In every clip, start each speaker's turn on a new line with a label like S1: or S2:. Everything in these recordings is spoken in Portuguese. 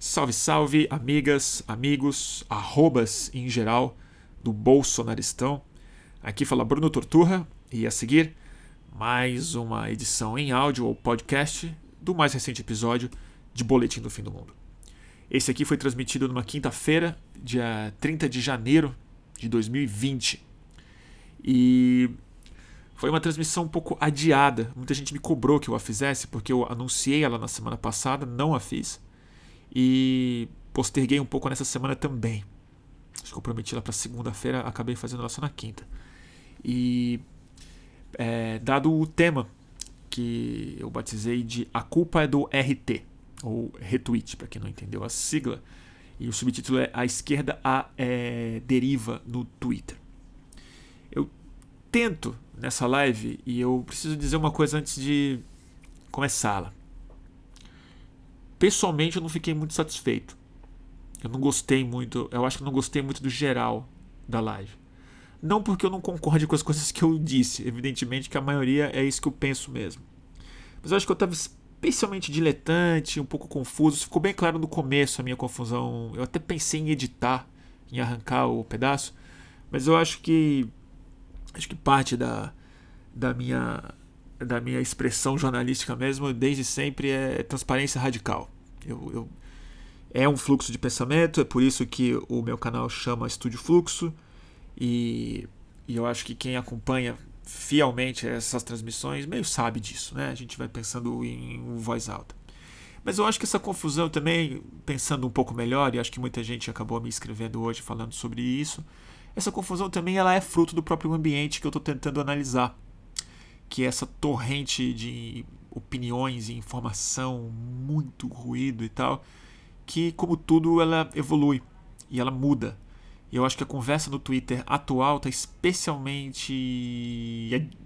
S1: Salve, salve, amigas, amigos, arrobas em geral do Bolsonaristão. Aqui fala Bruno Torturra e a seguir mais uma edição em áudio ou podcast do mais recente episódio de Boletim do Fim do Mundo. Esse aqui foi transmitido numa quinta-feira, dia 30 de janeiro de 2020. E foi uma transmissão um pouco adiada. Muita gente me cobrou que eu a fizesse porque eu anunciei ela na semana passada, não a fiz e posterguei um pouco nessa semana também. Acho que eu prometi lá para segunda-feira, acabei fazendo ela só na quinta. E é, dado o tema que eu batizei de A Culpa é do RT, ou Retweet, para quem não entendeu a sigla, e o subtítulo é A Esquerda a é, Deriva no Twitter. Eu tento nessa live, e eu preciso dizer uma coisa antes de começá-la pessoalmente eu não fiquei muito satisfeito. Eu não gostei muito, eu acho que não gostei muito do geral da live. Não porque eu não concorde com as coisas que eu disse, evidentemente que a maioria é isso que eu penso mesmo. Mas eu acho que eu estava especialmente diletante, um pouco confuso. Ficou bem claro no começo a minha confusão. Eu até pensei em editar, em arrancar o pedaço, mas eu acho que acho que parte da, da minha da minha expressão jornalística mesmo, desde sempre, é transparência radical. Eu, eu, é um fluxo de pensamento, é por isso que o meu canal chama Estúdio Fluxo, e, e eu acho que quem acompanha fielmente essas transmissões meio sabe disso, né? A gente vai pensando em voz alta. Mas eu acho que essa confusão também, pensando um pouco melhor, e acho que muita gente acabou me escrevendo hoje falando sobre isso, essa confusão também ela é fruto do próprio ambiente que eu estou tentando analisar que essa torrente de opiniões e informação, muito ruído e tal, que como tudo ela evolui e ela muda. E eu acho que a conversa no Twitter atual está especialmente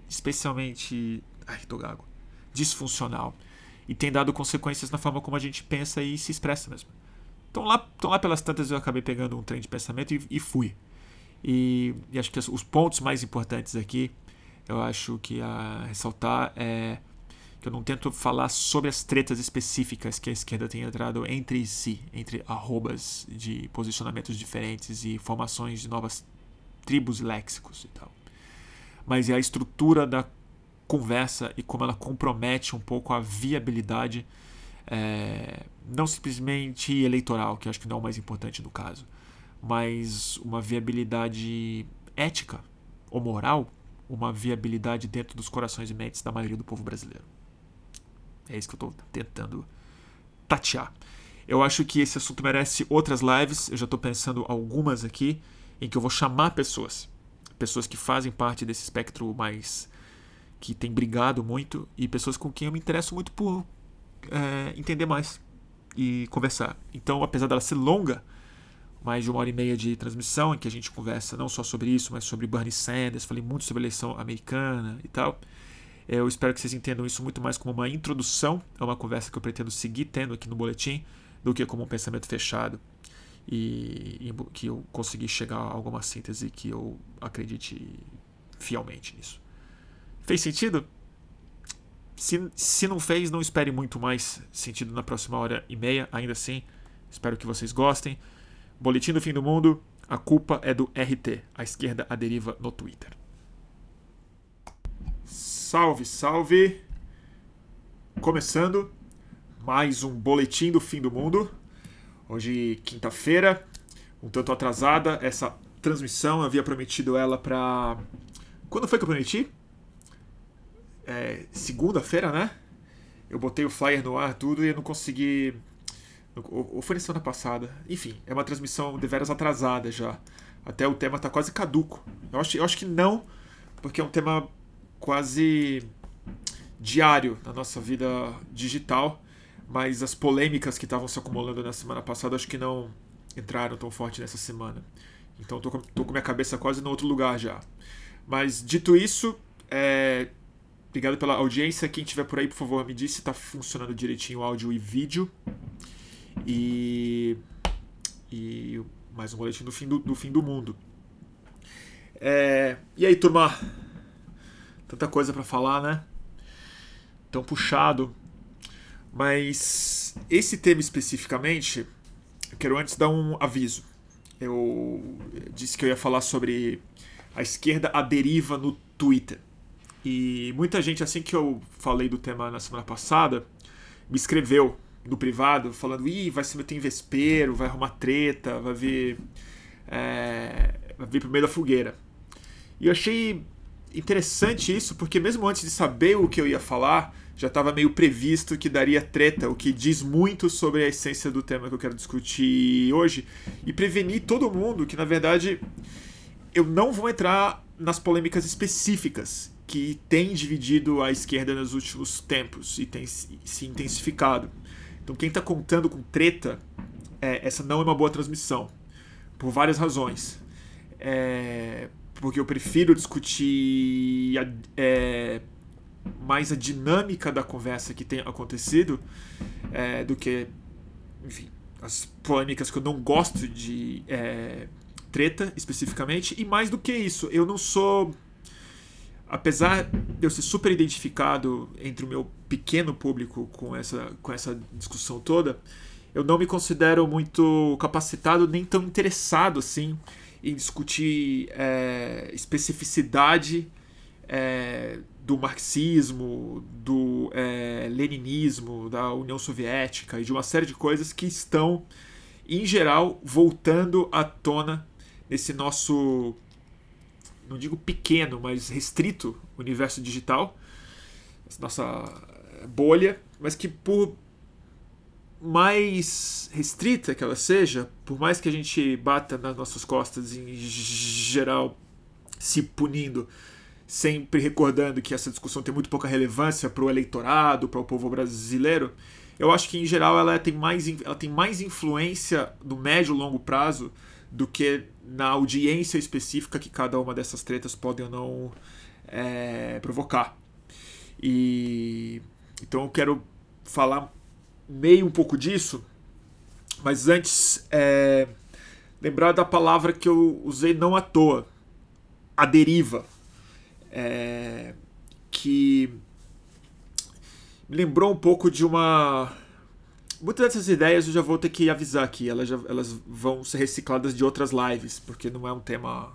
S1: especialmente, ai, tô gago, disfuncional e tem dado consequências na forma como a gente pensa e se expressa mesmo. Então lá, então lá pelas tantas eu acabei pegando um trem de pensamento e, e fui. E, e acho que os pontos mais importantes aqui eu acho que a ressaltar é que eu não tento falar sobre as tretas específicas que a esquerda tem entrado entre si, entre arrobas de posicionamentos diferentes e formações de novas tribos léxicos e tal. Mas é a estrutura da conversa e como ela compromete um pouco a viabilidade, é, não simplesmente eleitoral, que acho que não é o mais importante no caso, mas uma viabilidade ética ou moral uma viabilidade dentro dos corações e mentes da maioria do povo brasileiro. É isso que eu estou tentando tatear. Eu acho que esse assunto merece outras lives. Eu já estou pensando algumas aqui em que eu vou chamar pessoas, pessoas que fazem parte desse espectro mais que tem brigado muito e pessoas com quem eu me interesso muito por é, entender mais e conversar. Então, apesar dela ser longa, mais de uma hora e meia de transmissão em que a gente conversa não só sobre isso, mas sobre Bernie Sanders, falei muito sobre a eleição americana e tal. É, eu espero que vocês entendam isso muito mais como uma introdução a uma conversa que eu pretendo seguir tendo aqui no boletim, do que como um pensamento fechado e, e que eu consegui chegar a alguma síntese que eu acredite fielmente nisso. Fez sentido? Se, se não fez, não espere muito mais sentido na próxima hora e meia. Ainda assim, espero que vocês gostem. Boletim do Fim do Mundo, a culpa é do RT, a esquerda a deriva no Twitter. Salve, salve! Começando mais um Boletim do Fim do Mundo. Hoje, quinta-feira, um tanto atrasada essa transmissão. Eu havia prometido ela para. Quando foi que eu prometi? É, Segunda-feira, né? Eu botei o flyer no ar, tudo, e eu não consegui ou foi na semana passada. Enfim, é uma transmissão de veras atrasada já. Até o tema tá quase caduco. Eu acho, eu acho que não, porque é um tema quase diário na nossa vida digital. Mas as polêmicas que estavam se acumulando na semana passada acho que não entraram tão forte nessa semana. Então tô com, tô com minha cabeça quase no outro lugar já. Mas dito isso, é, obrigado pela audiência. Quem estiver por aí, por favor, me diz se está funcionando direitinho o áudio e vídeo. E, e mais um boletim do fim do, do fim do mundo. É, e aí, turma? Tanta coisa para falar, né? Tão puxado. Mas esse tema especificamente, eu quero antes dar um aviso. Eu disse que eu ia falar sobre a esquerda à deriva no Twitter. E muita gente, assim que eu falei do tema na semana passada, me escreveu no privado falando: ih, vai se meter em vespeiro, vai arrumar treta, vai vir. É, vai vir pro meio da fogueira. E eu achei interessante isso, porque mesmo antes de saber o que eu ia falar, já estava meio previsto que daria treta, o que diz muito sobre a essência do tema que eu quero discutir hoje, e prevenir todo mundo que, na verdade, eu não vou entrar nas polêmicas específicas que têm dividido a esquerda nos últimos tempos e tem se intensificado. Então, quem está contando com treta, é, essa não é uma boa transmissão, por várias razões. É, porque eu prefiro discutir é, mais a dinâmica da conversa que tem acontecido é, do que, enfim, as polêmicas que eu não gosto de é, treta especificamente. E mais do que isso, eu não sou. Apesar de eu ser super identificado entre o meu pequeno público com essa, com essa discussão toda, eu não me considero muito capacitado nem tão interessado assim em discutir é, especificidade é, do marxismo, do é, leninismo, da União Soviética e de uma série de coisas que estão, em geral, voltando à tona nesse nosso, não digo pequeno, mas restrito universo digital, nossa bolha, mas que por mais restrita que ela seja, por mais que a gente bata nas nossas costas em geral se punindo, sempre recordando que essa discussão tem muito pouca relevância para o eleitorado, para o povo brasileiro, eu acho que em geral ela tem mais, ela tem mais influência no médio e longo prazo do que na audiência específica que cada uma dessas tretas podem ou não é, provocar. E então eu quero falar meio um pouco disso, mas antes é, lembrar da palavra que eu usei não à toa, a deriva, é, que me lembrou um pouco de uma muitas dessas ideias eu já vou ter que avisar aqui, elas, já, elas vão ser recicladas de outras lives, porque não é um tema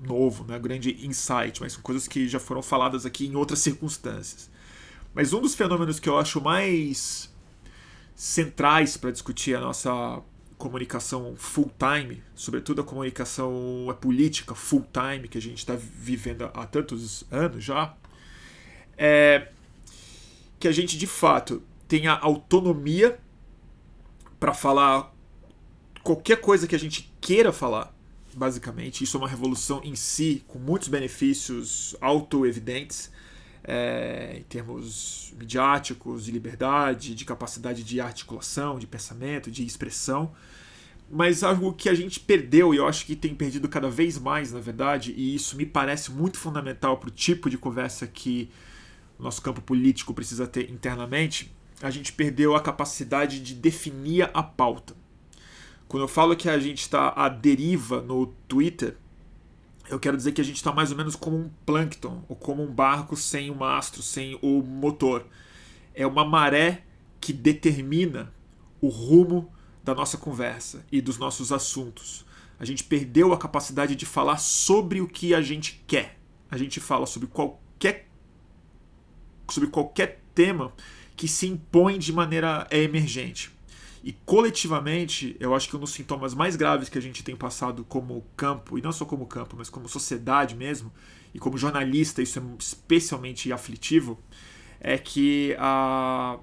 S1: novo, não é grande insight, mas são coisas que já foram faladas aqui em outras circunstâncias. Mas um dos fenômenos que eu acho mais centrais para discutir a nossa comunicação full time, sobretudo a comunicação a política full time que a gente está vivendo há tantos anos já, é que a gente de fato tenha autonomia para falar qualquer coisa que a gente queira falar, basicamente. Isso é uma revolução em si, com muitos benefícios auto-evidentes é, em termos midiáticos, de liberdade, de capacidade de articulação, de pensamento, de expressão. Mas algo que a gente perdeu, e eu acho que tem perdido cada vez mais, na verdade, e isso me parece muito fundamental para o tipo de conversa que o nosso campo político precisa ter internamente, a gente perdeu a capacidade de definir a pauta. Quando eu falo que a gente está à deriva no Twitter, eu quero dizer que a gente está mais ou menos como um plâncton, ou como um barco sem o mastro, sem o motor. É uma maré que determina o rumo da nossa conversa e dos nossos assuntos. A gente perdeu a capacidade de falar sobre o que a gente quer. A gente fala sobre qualquer sobre qualquer tema que se impõe de maneira emergente. E coletivamente, eu acho que um dos sintomas mais graves que a gente tem passado como campo, e não só como campo, mas como sociedade mesmo, e como jornalista, isso é especialmente aflitivo, é que a,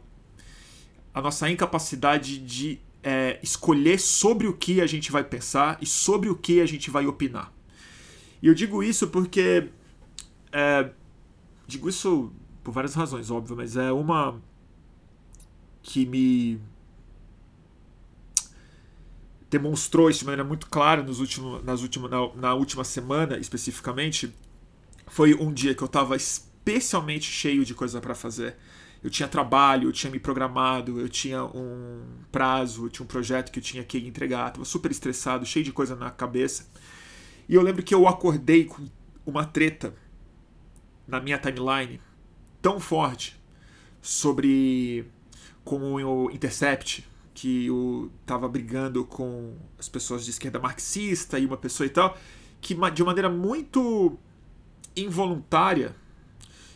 S1: a nossa incapacidade de é, escolher sobre o que a gente vai pensar e sobre o que a gente vai opinar. E eu digo isso porque. É, digo isso por várias razões, óbvio, mas é uma que me demonstrou isso de maneira muito clara nos últimos, nas últimas, na, na última semana, especificamente, foi um dia que eu estava especialmente cheio de coisa para fazer. Eu tinha trabalho, eu tinha me programado, eu tinha um prazo, eu tinha um projeto que eu tinha que entregar, estava super estressado, cheio de coisa na cabeça. E eu lembro que eu acordei com uma treta na minha timeline tão forte sobre como o Intercept que eu tava brigando com as pessoas de esquerda marxista e uma pessoa e tal, que de maneira muito involuntária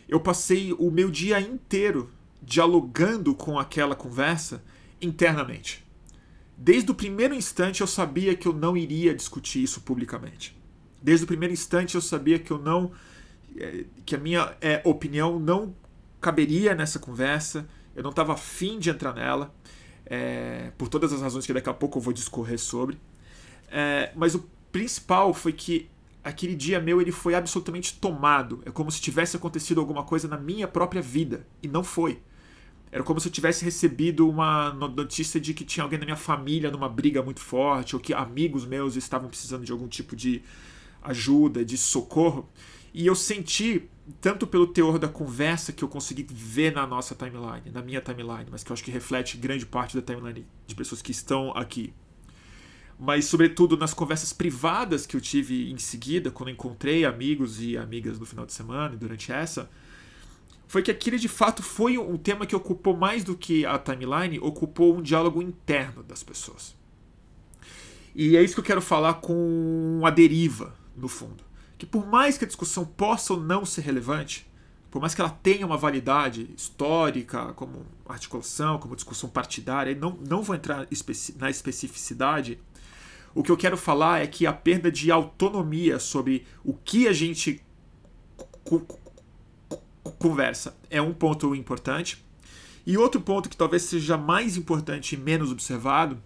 S1: eu passei o meu dia inteiro dialogando com aquela conversa internamente. Desde o primeiro instante eu sabia que eu não iria discutir isso publicamente. Desde o primeiro instante eu sabia que eu não eh, que a minha é, opinião não caberia nessa conversa, eu não estava afim de entrar nela, é, por todas as razões que daqui a pouco eu vou discorrer sobre. É, mas o principal foi que aquele dia meu ele foi absolutamente tomado. É como se tivesse acontecido alguma coisa na minha própria vida. E não foi. Era como se eu tivesse recebido uma notícia de que tinha alguém na minha família numa briga muito forte, ou que amigos meus estavam precisando de algum tipo de ajuda, de socorro. E eu senti, tanto pelo teor da conversa que eu consegui ver na nossa timeline, na minha timeline, mas que eu acho que reflete grande parte da timeline de pessoas que estão aqui, mas sobretudo nas conversas privadas que eu tive em seguida, quando encontrei amigos e amigas no final de semana e durante essa, foi que aquele de fato foi um tema que ocupou mais do que a timeline, ocupou um diálogo interno das pessoas. E é isso que eu quero falar com a deriva, no fundo. Que por mais que a discussão possa ou não ser relevante, por mais que ela tenha uma validade histórica, como articulação, como discussão partidária, não, não vou entrar na especificidade. O que eu quero falar é que a perda de autonomia sobre o que a gente conversa é um ponto importante. E outro ponto que talvez seja mais importante e menos observado,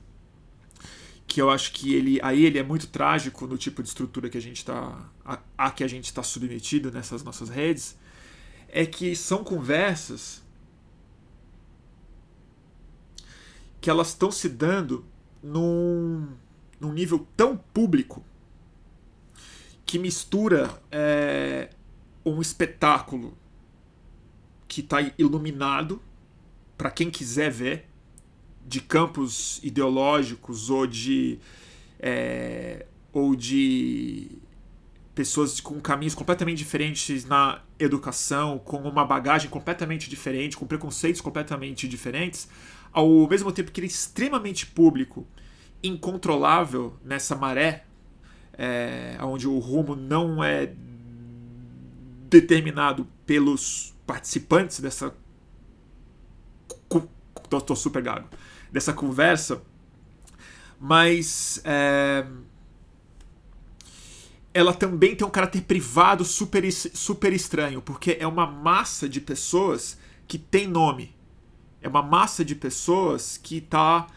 S1: que eu acho que ele aí ele é muito trágico no tipo de estrutura que a gente está a, a que a gente está submetido nessas nossas redes, é que são conversas que elas estão se dando num, num nível tão público que mistura é, um espetáculo que está iluminado para quem quiser ver, de campos ideológicos ou de é, ou de pessoas com caminhos completamente diferentes na educação, com uma bagagem completamente diferente, com preconceitos completamente diferentes, ao mesmo tempo que ele é extremamente público, incontrolável nessa maré, é, onde o rumo não é determinado pelos participantes dessa. Tô, tô super gago. Dessa conversa. Mas. É, ela também tem um caráter privado super, super estranho, porque é uma massa de pessoas que tem nome. É uma massa de pessoas que tá.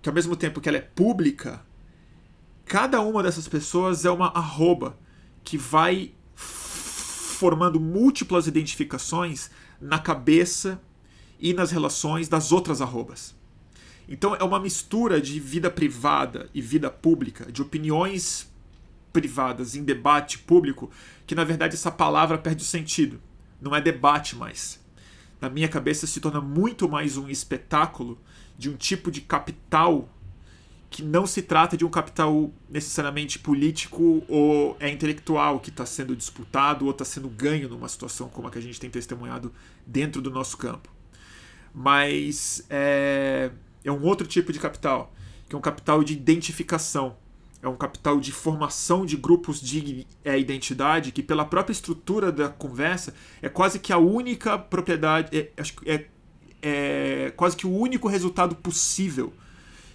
S1: que ao mesmo tempo que ela é pública, cada uma dessas pessoas é uma arroba que vai formando múltiplas identificações na cabeça e nas relações das outras arrobas. Então é uma mistura de vida privada e vida pública, de opiniões privadas em debate público, que na verdade essa palavra perde o sentido. Não é debate mais. Na minha cabeça se torna muito mais um espetáculo de um tipo de capital que não se trata de um capital necessariamente político ou é intelectual que está sendo disputado ou está sendo ganho numa situação como a que a gente tem testemunhado dentro do nosso campo. Mas é, é um outro tipo de capital, que é um capital de identificação, é um capital de formação de grupos de é, identidade que, pela própria estrutura da conversa, é quase que a única propriedade, é, é, é quase que o único resultado possível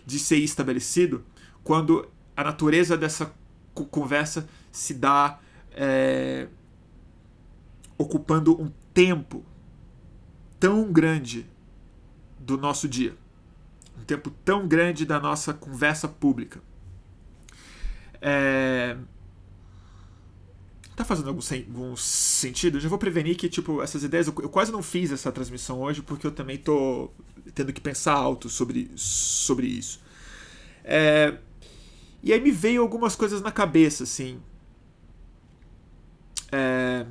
S1: de ser estabelecido quando a natureza dessa conversa se dá é, ocupando um tempo tão grande do nosso dia, tempo tão grande da nossa conversa pública. É, tá fazendo algum, algum, sentido? Eu já vou prevenir que, tipo, essas ideias. Eu, eu, quase não fiz essa transmissão hoje porque eu também tô tendo que pensar alto sobre, sobre isso. É, e aí me veio algumas coisas na cabeça, assim. É,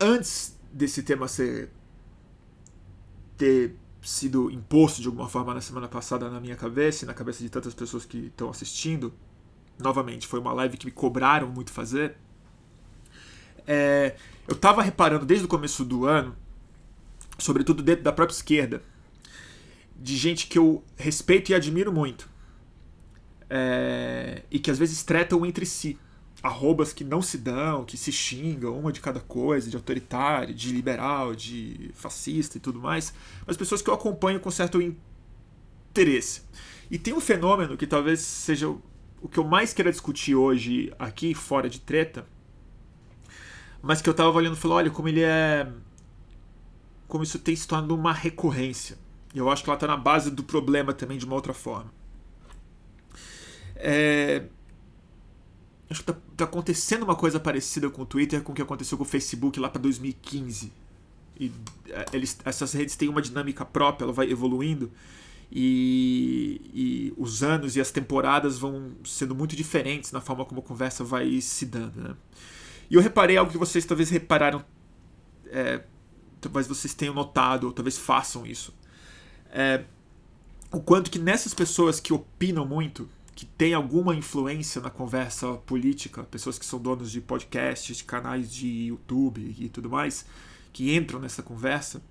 S1: antes desse tema ser ter sido imposto de alguma forma na semana passada na minha cabeça e na cabeça de tantas pessoas que estão assistindo, novamente, foi uma live que me cobraram muito fazer. É, eu estava reparando desde o começo do ano sobretudo dentro da própria esquerda, de gente que eu respeito e admiro muito, é, e que às vezes tretam entre si. Arrobas que não se dão, que se xingam, uma de cada coisa, de autoritário, de liberal, de fascista e tudo mais, mas pessoas que eu acompanho com certo interesse. E tem um fenômeno que talvez seja o que eu mais quero discutir hoje aqui, fora de treta, mas que eu tava olhando e falei, olha, como ele é. Como isso tem se tornado uma recorrência. E eu acho que ela tá na base do problema também de uma outra forma. É... Acho que tá, tá, acontecendo uma coisa parecida com o Twitter com o que aconteceu com o Facebook lá para 2015. E é, eles, essas redes têm uma dinâmica própria, ela vai evoluindo. E, e, os anos e as temporadas vão sendo muito diferentes na forma como a conversa vai se dando. Né? E eu reparei algo que vocês talvez repararam, é, talvez vocês tenham notado, ou talvez façam isso. É, o quanto que nessas pessoas que opinam muito, que têm alguma influência na conversa política, pessoas que são donos de podcasts, de canais de YouTube e tudo mais, que entram nessa conversa,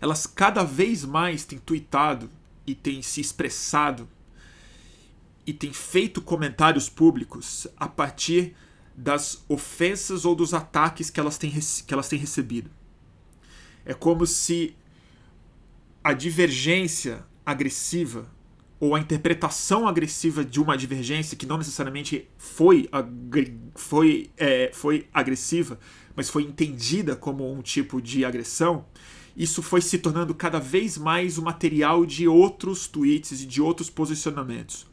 S1: elas cada vez mais têm tweetado e têm se expressado e têm feito comentários públicos a partir das ofensas ou dos ataques que elas têm, que elas têm recebido. É como se a divergência agressiva ou a interpretação agressiva de uma divergência que não necessariamente foi, foi, é, foi agressiva, mas foi entendida como um tipo de agressão, isso foi se tornando cada vez mais o material de outros tweets e de outros posicionamentos.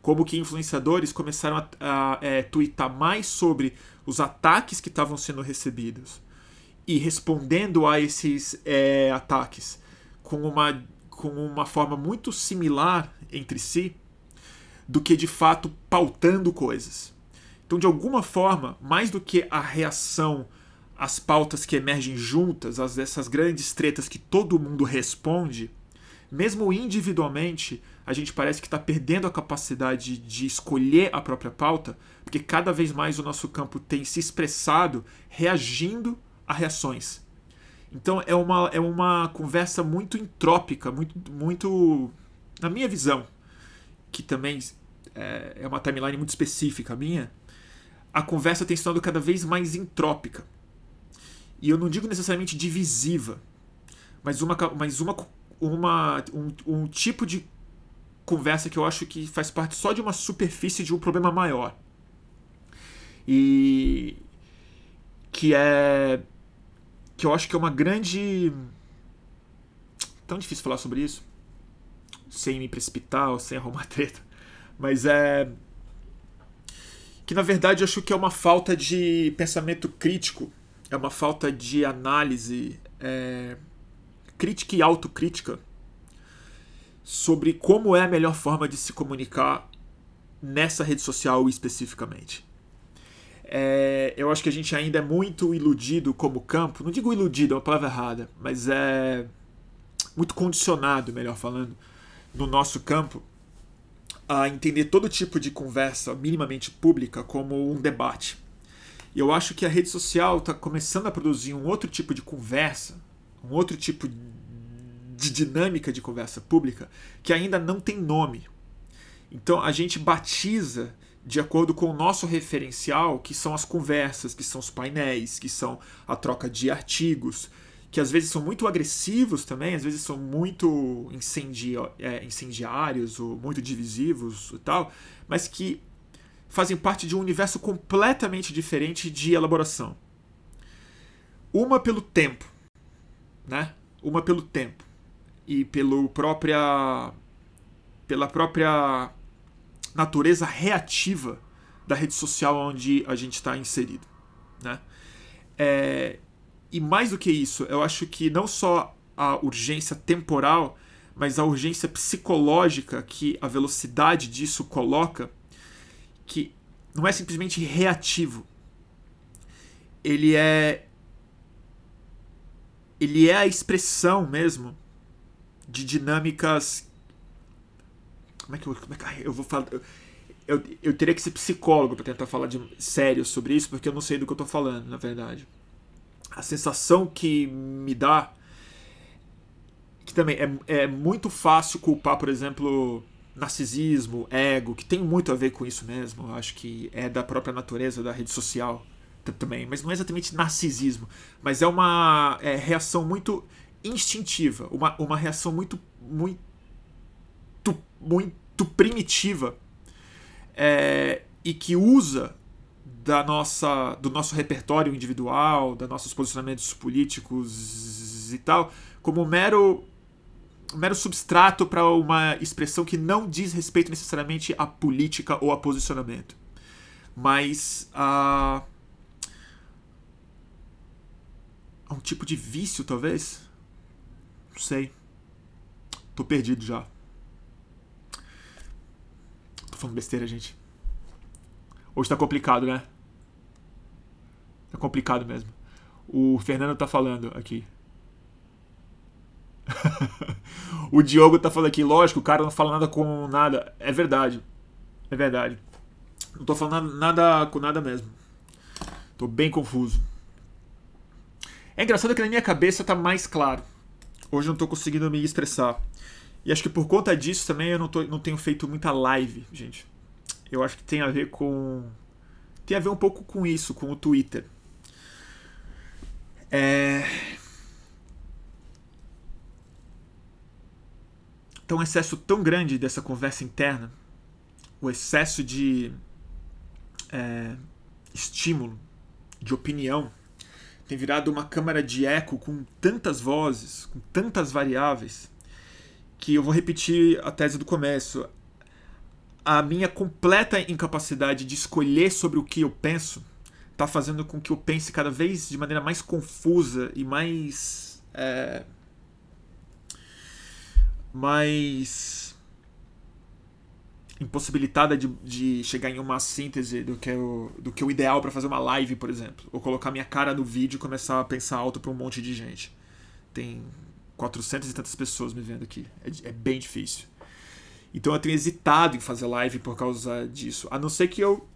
S1: Como que influenciadores começaram a, a é, tweetar mais sobre os ataques que estavam sendo recebidos e respondendo a esses é, ataques com uma, com uma forma muito similar entre si do que de fato pautando coisas. Então, de alguma forma, mais do que a reação as pautas que emergem juntas, as, essas grandes tretas que todo mundo responde, mesmo individualmente, a gente parece que está perdendo a capacidade de escolher a própria pauta, porque cada vez mais o nosso campo tem se expressado reagindo a reações. Então é uma, é uma conversa muito entrópica, muito, muito. Na minha visão, que também é, é uma timeline muito específica minha, a conversa tem se tornado cada vez mais entrópica. E eu não digo necessariamente divisiva, mas uma, mas uma, uma um, um tipo de conversa que eu acho que faz parte só de uma superfície de um problema maior. E que é que eu acho que é uma grande tão difícil falar sobre isso sem me precipitar ou sem arrumar treta, mas é que na verdade eu acho que é uma falta de pensamento crítico é uma falta de análise é, crítica e autocrítica sobre como é a melhor forma de se comunicar nessa rede social especificamente. É, eu acho que a gente ainda é muito iludido como campo, não digo iludido, é uma palavra errada, mas é muito condicionado, melhor falando, no nosso campo a entender todo tipo de conversa minimamente pública como um debate. E eu acho que a rede social está começando a produzir um outro tipo de conversa, um outro tipo de dinâmica de conversa pública que ainda não tem nome. Então a gente batiza de acordo com o nosso referencial, que são as conversas, que são os painéis, que são a troca de artigos, que às vezes são muito agressivos também, às vezes são muito é, incendiários ou muito divisivos e tal, mas que fazem parte de um universo completamente diferente de elaboração. Uma pelo tempo, né? Uma pelo tempo e pelo própria pela própria natureza reativa da rede social onde a gente está inserido, né? É, e mais do que isso, eu acho que não só a urgência temporal, mas a urgência psicológica que a velocidade disso coloca que não é simplesmente reativo. Ele é ele é a expressão mesmo de dinâmicas como é que eu, como é que eu vou falar eu, eu teria que ser psicólogo para tentar falar de sério sobre isso porque eu não sei do que eu estou falando na verdade a sensação que me dá que também é, é muito fácil culpar, por exemplo, narcisismo, ego, que tem muito a ver com isso mesmo. Eu acho que é da própria natureza da rede social também, mas não é exatamente narcisismo, mas é uma é, reação muito instintiva, uma, uma reação muito muito muito primitiva é, e que usa da nossa do nosso repertório individual, dos nossos posicionamentos políticos e tal, como mero mero substrato para uma expressão que não diz respeito necessariamente à política ou a posicionamento, mas a, a um tipo de vício, talvez. Não sei. Tô perdido já. Tô falando besteira, gente. Hoje tá complicado, né? Tá complicado mesmo. O Fernando tá falando aqui. o Diogo tá falando aqui, lógico, o cara não fala nada com nada. É verdade. É verdade. Não tô falando nada com nada mesmo. Tô bem confuso. É engraçado que na minha cabeça tá mais claro. Hoje eu não tô conseguindo me expressar. E acho que por conta disso também eu não, tô, não tenho feito muita live, gente. Eu acho que tem a ver com. Tem a ver um pouco com isso, com o Twitter. É Então, um excesso tão grande dessa conversa interna, o excesso de é, estímulo, de opinião, tem virado uma câmara de eco com tantas vozes, com tantas variáveis, que eu vou repetir a tese do começo. A minha completa incapacidade de escolher sobre o que eu penso está fazendo com que eu pense cada vez de maneira mais confusa e mais. É, mais impossibilitada de, de chegar em uma síntese do que, o, do que o ideal para fazer uma live, por exemplo. Ou colocar minha cara no vídeo e começar a pensar alto para um monte de gente. Tem 400 e tantas pessoas me vendo aqui. É, é, bem difícil. Então eu tenho hesitado em fazer live por causa disso. A não ser que eu.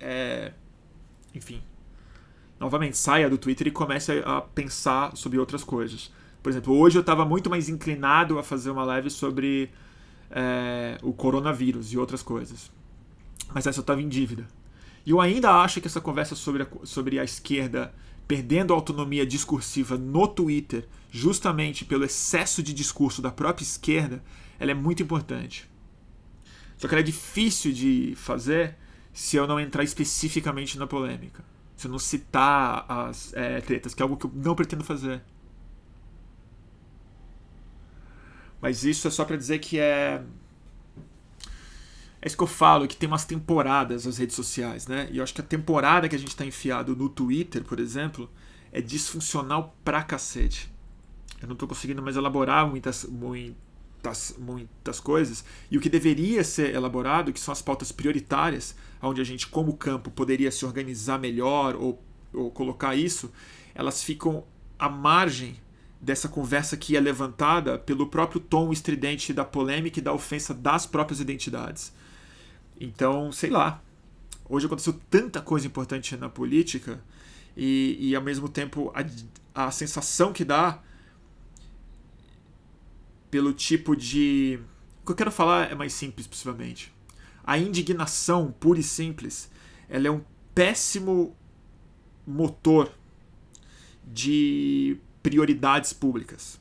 S1: É, enfim. Novamente, saia do Twitter e comece a pensar sobre outras coisas. Por exemplo, hoje eu estava muito mais inclinado a fazer uma live sobre é, o coronavírus e outras coisas. Mas essa eu estava em dívida. E eu ainda acho que essa conversa sobre a, sobre a esquerda perdendo a autonomia discursiva no Twitter, justamente pelo excesso de discurso da própria esquerda, ela é muito importante. Só que ela é difícil de fazer se eu não entrar especificamente na polêmica. Se eu não citar as é, tretas, que é algo que eu não pretendo fazer. Mas isso é só para dizer que é. É isso que eu falo, que tem umas temporadas as redes sociais, né? E eu acho que a temporada que a gente tá enfiado no Twitter, por exemplo, é disfuncional pra cacete. Eu não tô conseguindo mais elaborar muitas, muitas, muitas coisas. E o que deveria ser elaborado, que são as pautas prioritárias, onde a gente, como campo, poderia se organizar melhor ou, ou colocar isso, elas ficam à margem dessa conversa que é levantada pelo próprio tom estridente da polêmica e da ofensa das próprias identidades. Então, sei lá. Hoje aconteceu tanta coisa importante na política e, e ao mesmo tempo a, a sensação que dá pelo tipo de. O que eu quero falar é mais simples, possivelmente. A indignação pura e simples ela é um péssimo motor de prioridades públicas.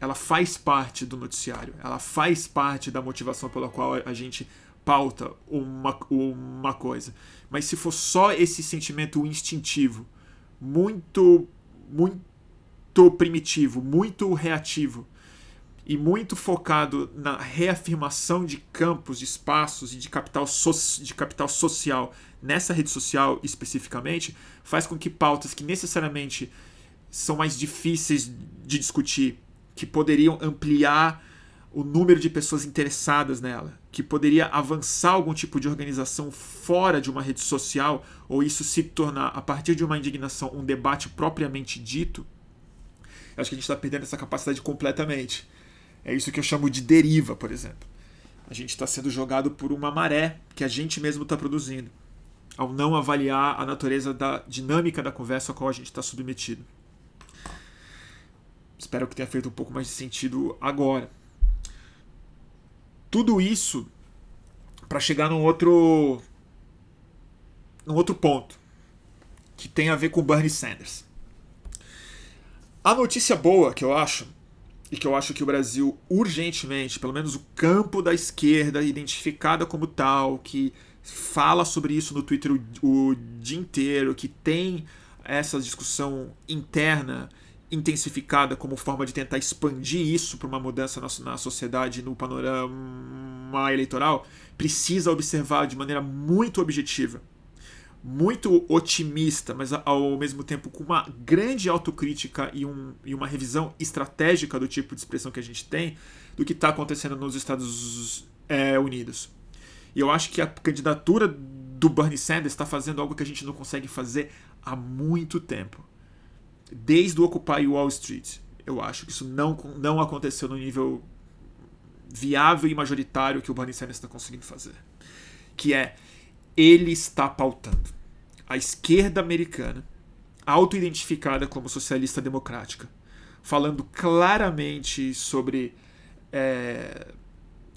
S1: Ela faz parte do noticiário, ela faz parte da motivação pela qual a gente pauta uma, uma coisa. Mas se for só esse sentimento instintivo, muito, muito primitivo, muito reativo, e muito focado na reafirmação de campos, de espaços e de capital, so de capital social nessa rede social especificamente, faz com que pautas que necessariamente são mais difíceis de discutir, que poderiam ampliar o número de pessoas interessadas nela, que poderia avançar algum tipo de organização fora de uma rede social, ou isso se tornar, a partir de uma indignação, um debate propriamente dito, acho que a gente está perdendo essa capacidade completamente. É isso que eu chamo de deriva, por exemplo. A gente está sendo jogado por uma maré que a gente mesmo está produzindo, ao não avaliar a natureza da dinâmica da conversa a qual a gente está submetido. Espero que tenha feito um pouco mais de sentido agora. Tudo isso para chegar num outro num outro ponto que tem a ver com Bernie Sanders. A notícia boa que eu acho e que eu acho que o Brasil urgentemente, pelo menos o campo da esquerda identificada como tal, que fala sobre isso no Twitter o, o dia inteiro, que tem essa discussão interna intensificada como forma de tentar expandir isso para uma mudança na, na sociedade no panorama eleitoral, precisa observar de maneira muito objetiva, muito otimista, mas ao mesmo tempo com uma grande autocrítica e, um, e uma revisão estratégica do tipo de expressão que a gente tem do que está acontecendo nos Estados é, Unidos. E eu acho que a candidatura do Bernie Sanders está fazendo algo que a gente não consegue fazer há muito tempo desde o Occupy Wall Street. Eu acho que isso não, não aconteceu no nível viável e majoritário que o Bernie Sanders está conseguindo fazer. Que é, ele está pautando a esquerda americana, auto-identificada como socialista democrática, falando claramente sobre é,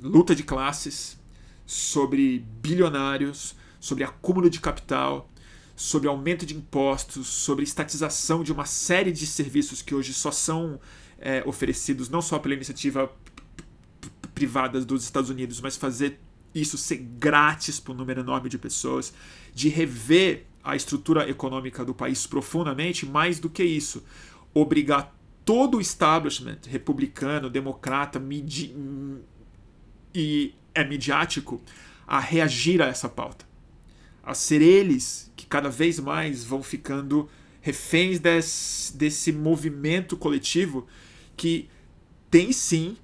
S1: luta de classes, sobre bilionários, sobre acúmulo de capital, sobre aumento de impostos, sobre estatização de uma série de serviços que hoje só são é, oferecidos não só pela iniciativa privada dos Estados Unidos, mas fazer isso ser grátis para um número enorme de pessoas, de rever a estrutura econômica do país profundamente, mais do que isso, obrigar todo o establishment republicano, democrata midi e é midiático a reagir a essa pauta a ser eles cada vez mais vão ficando reféns desse, desse movimento coletivo que tem sim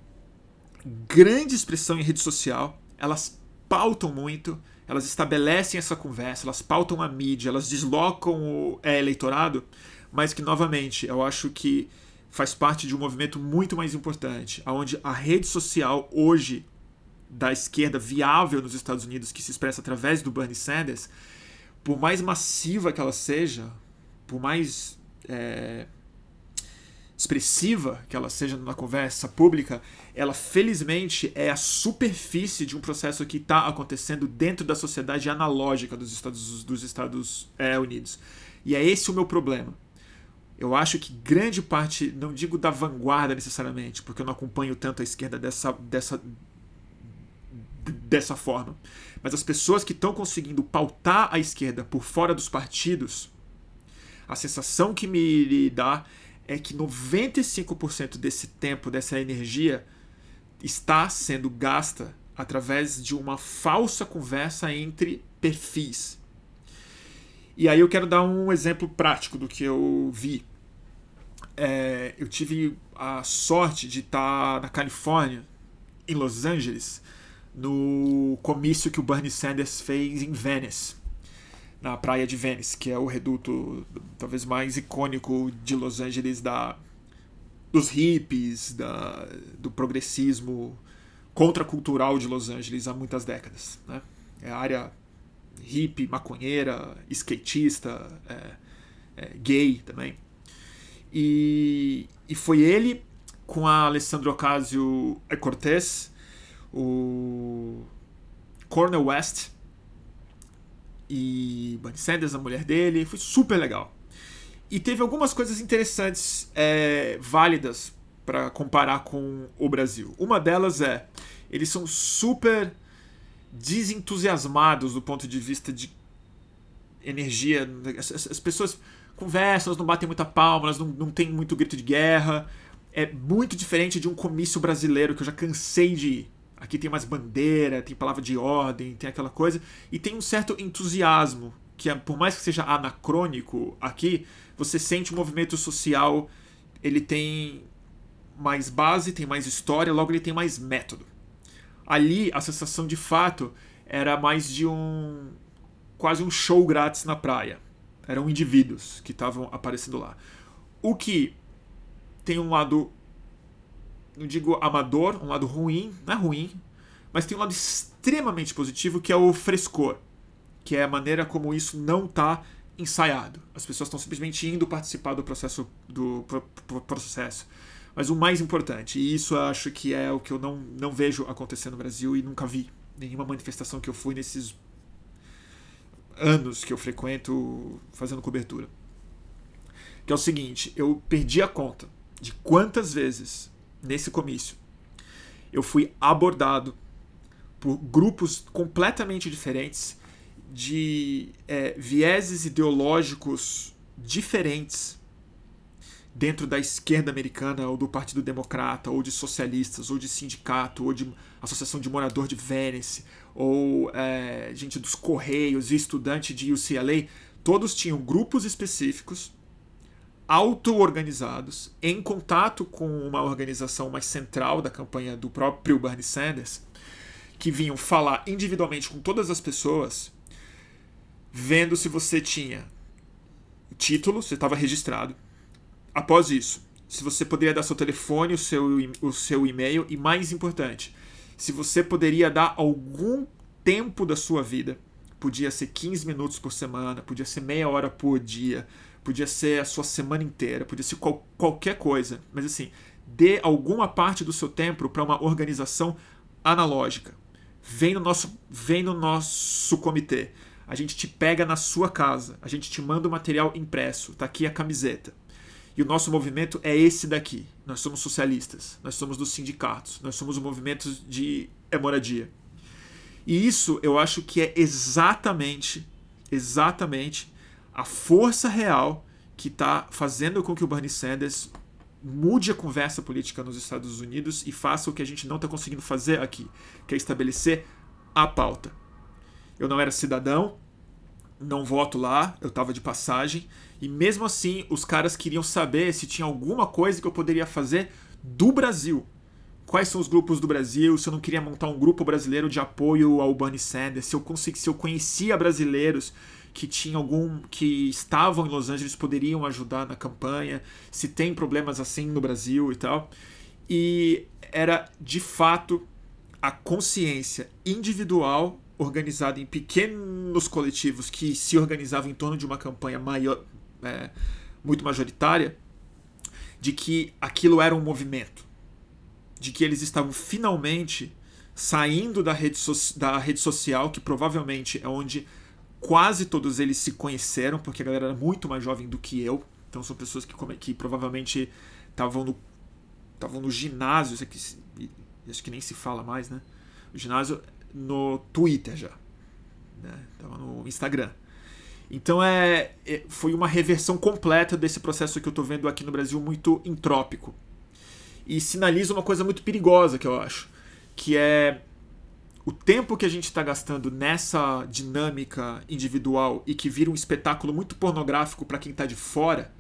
S1: grande expressão em rede social, elas pautam muito, elas estabelecem essa conversa, elas pautam a mídia, elas deslocam o é, eleitorado, mas que novamente eu acho que faz parte de um movimento muito mais importante, aonde a rede social hoje da esquerda viável nos Estados Unidos que se expressa através do Bernie Sanders, por mais massiva que ela seja, por mais é, expressiva que ela seja na conversa pública, ela felizmente é a superfície de um processo que está acontecendo dentro da sociedade analógica dos Estados, dos Estados é, Unidos. E é esse o meu problema. Eu acho que grande parte, não digo da vanguarda necessariamente, porque eu não acompanho tanto a esquerda dessa, dessa, dessa forma. Mas as pessoas que estão conseguindo pautar a esquerda por fora dos partidos, a sensação que me dá é que 95% desse tempo, dessa energia, está sendo gasta através de uma falsa conversa entre perfis. E aí eu quero dar um exemplo prático do que eu vi. É, eu tive a sorte de estar na Califórnia, em Los Angeles, no comício que o Bernie Sanders fez em Venice, na praia de Venice, que é o reduto talvez mais icônico de Los Angeles da dos hippies, da, do progressismo contracultural de Los Angeles há muitas décadas. Né? É a área hippie, maconheira, skatista, é, é, gay também. E, e foi ele com a Alessandro Ocasio-Cortez o Cornel West e Bernie Sanders, a mulher dele, foi super legal. E teve algumas coisas interessantes, é, válidas para comparar com o Brasil. Uma delas é, eles são super desentusiasmados do ponto de vista de energia. As, as pessoas conversam, elas não batem muita palma, elas não, não tem muito grito de guerra. É muito diferente de um comício brasileiro que eu já cansei de ir. Aqui tem mais bandeira, tem palavra de ordem, tem aquela coisa. E tem um certo entusiasmo, que é, por mais que seja anacrônico aqui, você sente o movimento social, ele tem mais base, tem mais história, logo ele tem mais método. Ali, a sensação de fato era mais de um. quase um show grátis na praia. Eram indivíduos que estavam aparecendo lá. O que tem um lado não digo amador, um lado ruim, não é ruim, mas tem um lado extremamente positivo que é o frescor, que é a maneira como isso não está ensaiado. As pessoas estão simplesmente indo participar do processo do processo. Mas o mais importante, e isso eu acho que é o que eu não, não vejo acontecer no Brasil e nunca vi nenhuma manifestação que eu fui nesses anos que eu frequento fazendo cobertura. Que é o seguinte, eu perdi a conta de quantas vezes nesse comício. Eu fui abordado por grupos completamente diferentes, de é, vieses ideológicos diferentes dentro da esquerda americana ou do Partido Democrata ou de socialistas ou de sindicato ou de associação de morador de Venice ou é, gente dos correios e estudante de UCLA todos tinham grupos específicos auto-organizados em contato com uma organização mais central da campanha do próprio Bernie Sanders que vinham falar individualmente com todas as pessoas vendo se você tinha título, você estava registrado. Após isso, se você poderia dar seu telefone, o seu, o seu e-mail e, mais importante, se você poderia dar algum tempo da sua vida, podia ser 15 minutos por semana, podia ser meia hora por dia, podia ser a sua semana inteira, podia ser qual, qualquer coisa, mas assim, dê alguma parte do seu tempo para uma organização analógica. Vem no nosso, vem no nosso comitê. A gente te pega na sua casa, a gente te manda o material impresso, tá aqui a camiseta. E o nosso movimento é esse daqui. Nós somos socialistas, nós somos dos sindicatos, nós somos o movimento de é moradia. E isso eu acho que é exatamente, exatamente a força real que está fazendo com que o Bernie Sanders mude a conversa política nos Estados Unidos e faça o que a gente não está conseguindo fazer aqui, que é estabelecer a pauta. Eu não era cidadão, não voto lá, eu estava de passagem, e mesmo assim os caras queriam saber se tinha alguma coisa que eu poderia fazer do Brasil. Quais são os grupos do Brasil? Se eu não queria montar um grupo brasileiro de apoio ao Bernie Sanders, se eu consegui, se eu conhecia brasileiros que tinham algum que estavam em Los Angeles poderiam ajudar na campanha, se tem problemas assim no Brasil e tal. E era de fato a consciência individual organizada em pequenos coletivos que se organizavam em torno de uma campanha maior, é, muito majoritária, de que aquilo era um movimento, de que eles estavam finalmente saindo da rede, so da rede social, que provavelmente é onde quase todos eles se conheceram, porque a galera era muito mais jovem do que eu, então são pessoas que, que provavelmente estavam no, estavam no ginásio, isso aqui, acho que nem se fala mais, né? O ginásio no Twitter já. Né? Tava no Instagram. Então é, é, foi uma reversão completa desse processo que eu estou vendo aqui no Brasil muito entrópico. E sinaliza uma coisa muito perigosa que eu acho, que é o tempo que a gente está gastando nessa dinâmica individual e que vira um espetáculo muito pornográfico para quem está de fora,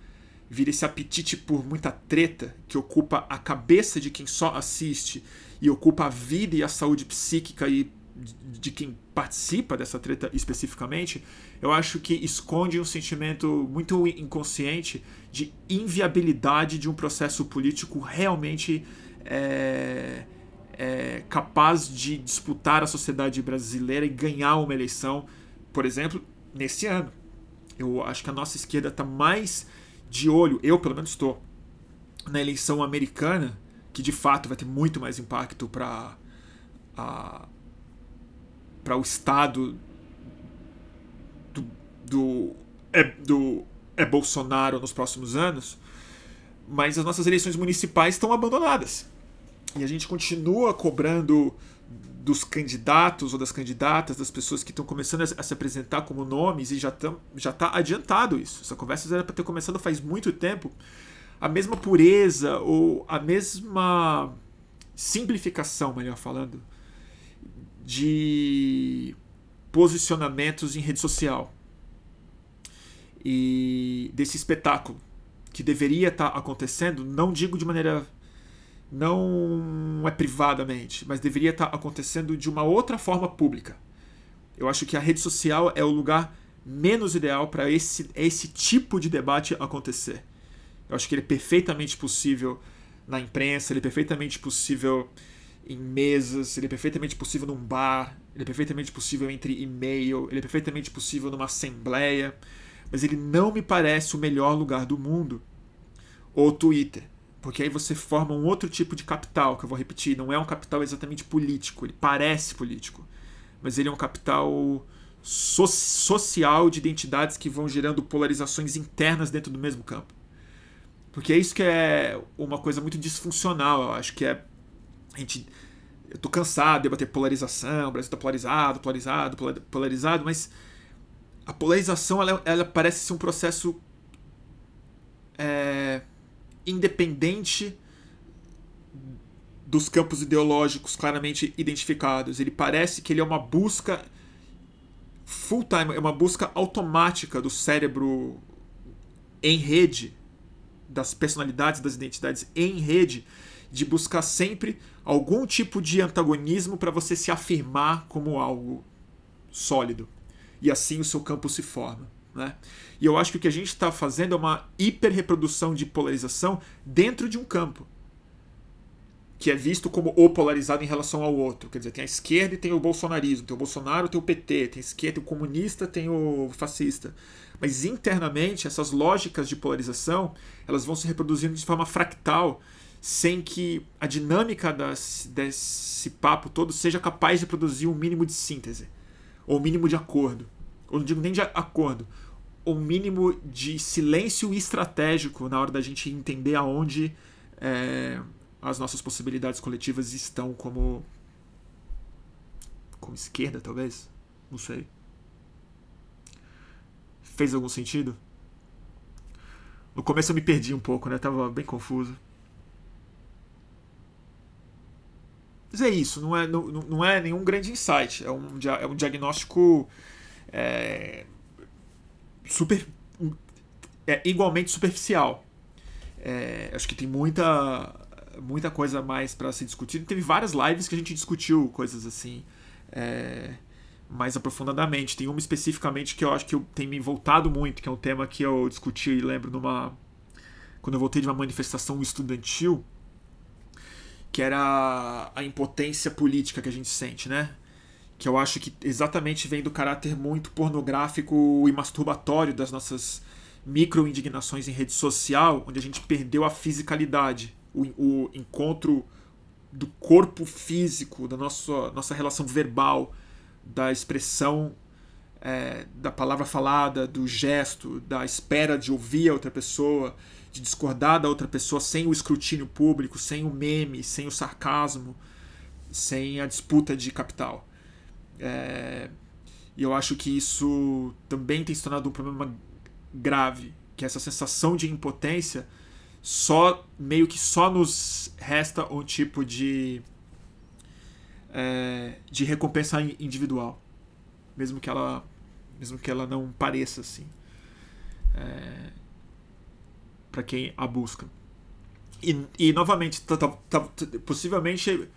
S1: vira esse apetite por muita treta que ocupa a cabeça de quem só assiste e ocupa a vida e a saúde psíquica e de quem participa dessa treta especificamente, eu acho que esconde um sentimento muito inconsciente de inviabilidade de um processo político realmente é, é, capaz de disputar a sociedade brasileira e ganhar uma eleição, por exemplo, nesse ano. Eu acho que a nossa esquerda está mais de olho, eu pelo menos estou, na eleição americana, que de fato vai ter muito mais impacto para para o Estado do, é, do é Bolsonaro nos próximos anos, mas as nossas eleições municipais estão abandonadas. E a gente continua cobrando dos candidatos ou das candidatas, das pessoas que estão começando a se apresentar como nomes e já está já tá adiantado isso. Essa conversa era para ter começado faz muito tempo. A mesma pureza ou a mesma simplificação, melhor falando, de posicionamentos em rede social e desse espetáculo que deveria estar acontecendo, não digo de maneira não é privadamente, mas deveria estar acontecendo de uma outra forma pública. Eu acho que a rede social é o lugar menos ideal para esse, esse tipo de debate acontecer. Eu acho que ele é perfeitamente possível na imprensa, ele é perfeitamente possível em mesas, ele é perfeitamente possível num bar, ele é perfeitamente possível entre e-mail, ele é perfeitamente possível numa assembleia, mas ele não me parece o melhor lugar do mundo. O Twitter. Porque aí você forma um outro tipo de capital, que eu vou repetir, não é um capital exatamente político, ele parece político, mas ele é um capital so social de identidades que vão gerando polarizações internas dentro do mesmo campo. Porque é isso que é uma coisa muito disfuncional, eu acho que é a gente eu tô cansado de debater polarização, o Brasil tá polarizado, polarizado, polarizado, mas a polarização ela, ela parece ser um processo é, independente dos campos ideológicos claramente identificados. Ele parece que ele é uma busca full time, é uma busca automática do cérebro em rede, das personalidades, das identidades em rede, de buscar sempre algum tipo de antagonismo para você se afirmar como algo sólido. E assim o seu campo se forma. Né? E eu acho que o que a gente está fazendo é uma hiperreprodução de polarização dentro de um campo que é visto como o polarizado em relação ao outro. Quer dizer, tem a esquerda e tem o bolsonarismo, tem o Bolsonaro, tem o PT, tem a esquerda, tem o comunista, tem o fascista. Mas internamente, essas lógicas de polarização, elas vão se reproduzindo de forma fractal, sem que a dinâmica das, desse papo todo seja capaz de produzir um mínimo de síntese, ou mínimo de acordo. Ou não digo nem de acordo, o mínimo de silêncio estratégico na hora da gente entender aonde é, as nossas possibilidades coletivas estão como como esquerda talvez? Não sei. Fez algum sentido? No começo eu me perdi um pouco né? Tava bem confuso mas é isso não é não, não é nenhum grande insight é um, é um diagnóstico é, super é igualmente superficial. É, acho que tem muita muita coisa mais para ser discutido. Teve várias lives que a gente discutiu coisas assim é, mais aprofundadamente. Tem uma especificamente que eu acho que eu, tem me voltado muito, que é um tema que eu discuti e lembro numa quando eu voltei de uma manifestação estudantil, que era a impotência política que a gente sente, né? que eu acho que exatamente vem do caráter muito pornográfico e masturbatório das nossas micro-indignações em rede social, onde a gente perdeu a fisicalidade, o, o encontro do corpo físico, da nossa, nossa relação verbal, da expressão é, da palavra falada, do gesto, da espera de ouvir a outra pessoa, de discordar da outra pessoa sem o escrutínio público, sem o meme, sem o sarcasmo, sem a disputa de capital. É, e eu acho que isso também tem se tornado um problema grave, que é essa sensação de impotência só meio que só nos resta um tipo de é, de recompensa individual, mesmo que ela mesmo que ela não pareça assim, é, para quem a busca. E, e novamente, possivelmente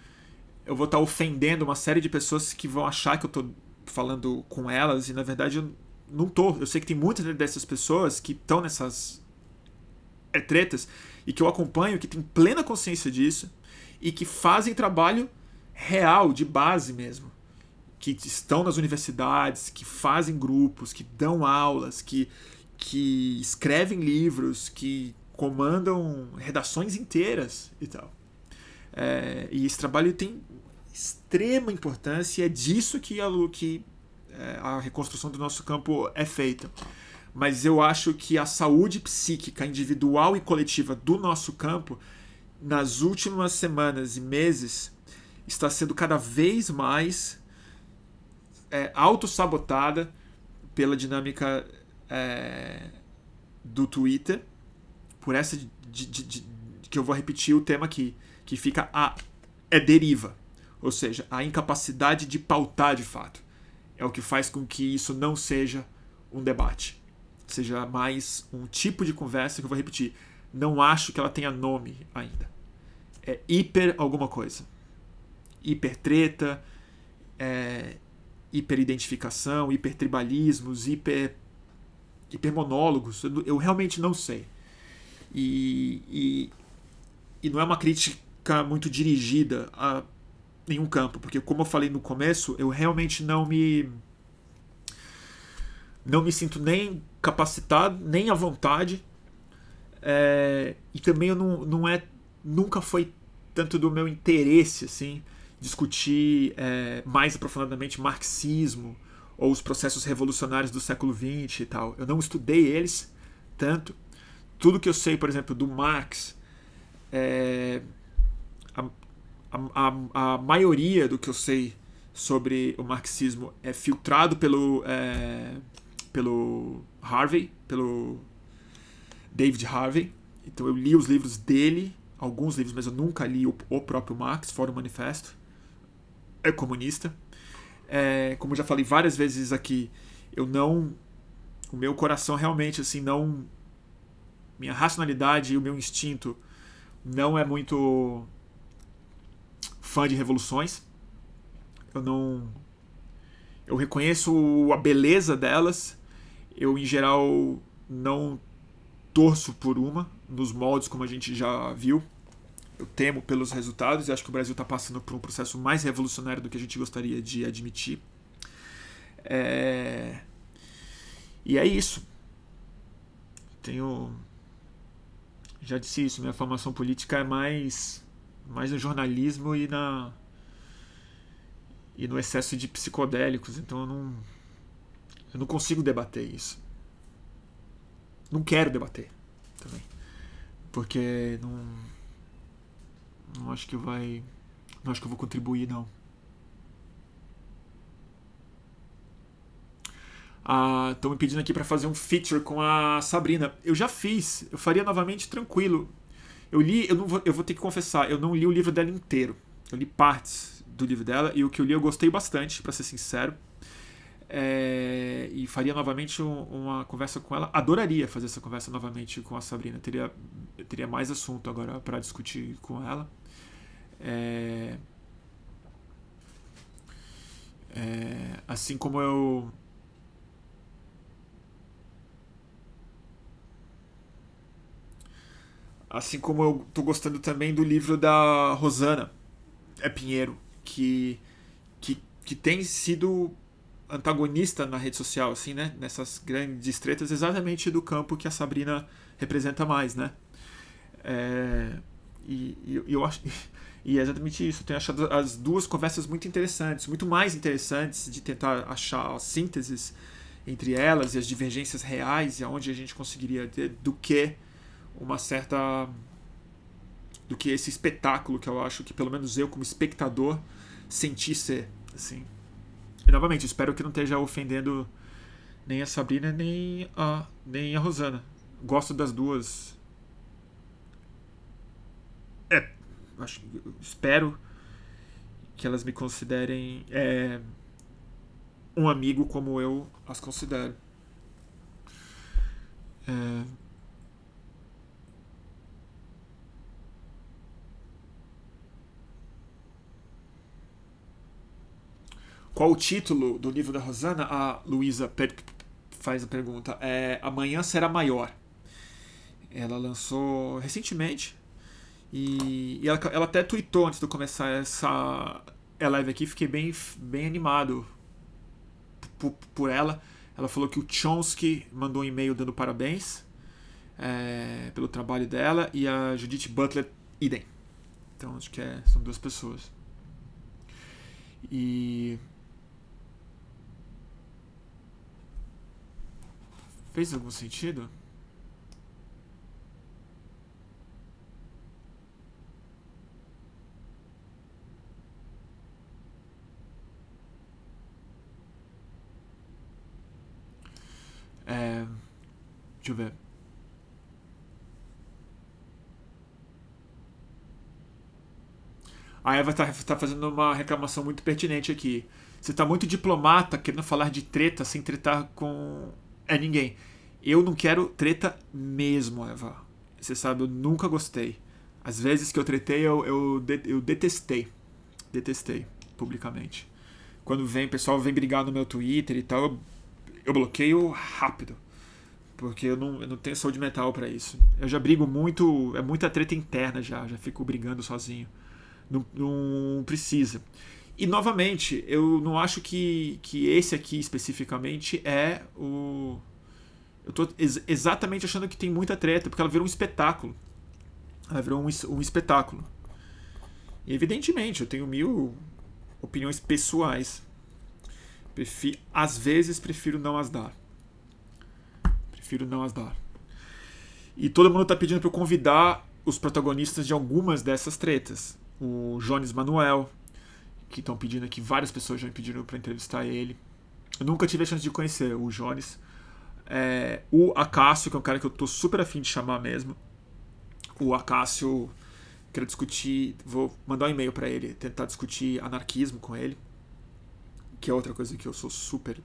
S1: eu vou estar ofendendo uma série de pessoas que vão achar que eu estou falando com elas e na verdade eu não tô. Eu sei que tem muitas dessas pessoas que estão nessas é, tretas e que eu acompanho, que têm plena consciência disso e que fazem trabalho real, de base mesmo. Que estão nas universidades, que fazem grupos, que dão aulas, que, que escrevem livros, que comandam redações inteiras e tal. É, e esse trabalho tem extrema importância e é disso que a, que é, a reconstrução do nosso campo é feita. Mas eu acho que a saúde psíquica individual e coletiva do nosso campo, nas últimas semanas e meses, está sendo cada vez mais é, autossabotada pela dinâmica é, do Twitter, por essa de, de, de, que eu vou repetir o tema aqui que fica a é deriva, ou seja, a incapacidade de pautar de fato. É o que faz com que isso não seja um debate, seja mais um tipo de conversa que eu vou repetir. Não acho que ela tenha nome ainda. É hiper alguma coisa. Hiper treta, é, hiper identificação, hiper hiper, hiper monólogos. Eu, eu realmente não sei. E, e, e não é uma crítica muito dirigida a nenhum campo, porque como eu falei no começo, eu realmente não me não me sinto nem capacitado, nem à vontade, é, e também eu não, não é nunca foi tanto do meu interesse, assim, discutir é, mais aprofundadamente marxismo ou os processos revolucionários do século XX e tal. Eu não estudei eles tanto. Tudo que eu sei, por exemplo, do Marx, é, a, a, a maioria do que eu sei sobre o marxismo é filtrado pelo, é, pelo Harvey, pelo David Harvey. Então eu li os livros dele, alguns livros, mas eu nunca li o, o próprio Marx, fora o Manifesto. É comunista. É, como já falei várias vezes aqui, eu não. O meu coração realmente, assim, não. Minha racionalidade e o meu instinto não é muito fã de revoluções. Eu não. Eu reconheço a beleza delas. Eu, em geral, não torço por uma, nos moldes como a gente já viu. Eu temo pelos resultados e acho que o Brasil está passando por um processo mais revolucionário do que a gente gostaria de admitir. É... E é isso. Tenho. Já disse isso, minha formação política é mais, mais no jornalismo e na e no excesso de psicodélicos, então eu não eu não consigo debater isso. Não quero debater também. Porque não não acho que vai não acho que eu vou contribuir não. Estão ah, me pedindo aqui para fazer um feature com a Sabrina. Eu já fiz, eu faria novamente tranquilo. Eu li, eu, não vou, eu vou ter que confessar, eu não li o livro dela inteiro. Eu li partes do livro dela e o que eu li eu gostei bastante, para ser sincero. É, e faria novamente um, uma conversa com ela. Adoraria fazer essa conversa novamente com a Sabrina. Teria, teria mais assunto agora para discutir com ela. É, é, assim como eu. Assim como eu tô gostando também do livro da Rosana é Pinheiro, que, que, que tem sido antagonista na rede social, assim, né? Nessas grandes tretas, exatamente do campo que a Sabrina representa mais, né? É, e, e, eu acho. E é exatamente isso. Eu tenho achado as duas conversas muito interessantes, muito mais interessantes de tentar achar sínteses entre elas e as divergências reais e aonde a gente conseguiria ter do que uma certa do que esse espetáculo que eu acho que pelo menos eu como espectador senti ser assim e novamente espero que não esteja ofendendo nem a Sabrina nem a nem a Rosana gosto das duas é acho espero que elas me considerem é, um amigo como eu as considero é, Qual o título do livro da Rosana? A Luísa faz a pergunta. É Amanhã Será Maior. Ela lançou recentemente. E, e ela, ela, até tweetou antes de começar essa live aqui. Fiquei bem, bem animado por, por ela. Ela falou que o Chomsky mandou um e-mail dando parabéns é, pelo trabalho dela. E a Judith Butler, idem. Então acho que é, são duas pessoas. E Fez algum sentido? É, deixa eu ver. A Eva está tá fazendo uma reclamação muito pertinente aqui. Você está muito diplomata, querendo falar de treta sem tretar com é ninguém. Eu não quero treta mesmo, Eva. Você sabe, eu nunca gostei. Às vezes que eu tretei, eu, eu, eu detestei. Detestei, publicamente. Quando vem, o pessoal vem brigar no meu Twitter e tal, eu, eu bloqueio rápido. Porque eu não, eu não tenho saúde mental para isso. Eu já brigo muito, é muita treta interna já, já fico brigando sozinho. Não, não precisa. E novamente, eu não acho que, que esse aqui especificamente é o. Eu tô ex exatamente achando que tem muita treta, porque ela virou um espetáculo. Ela virou um, um espetáculo. E evidentemente, eu tenho mil opiniões pessoais. Prefiro, às vezes prefiro não as dar. Prefiro não as dar. E todo mundo tá pedindo para eu convidar os protagonistas de algumas dessas tretas. O Jones Manuel, que estão pedindo aqui, várias pessoas já me pediram para entrevistar ele. Eu nunca tive a chance de conhecer o Jones. É, o Acácio, que é um cara que eu tô super afim de chamar mesmo. O Acácio, quero discutir, vou mandar um e-mail para ele, tentar discutir anarquismo com ele, que é outra coisa que eu sou super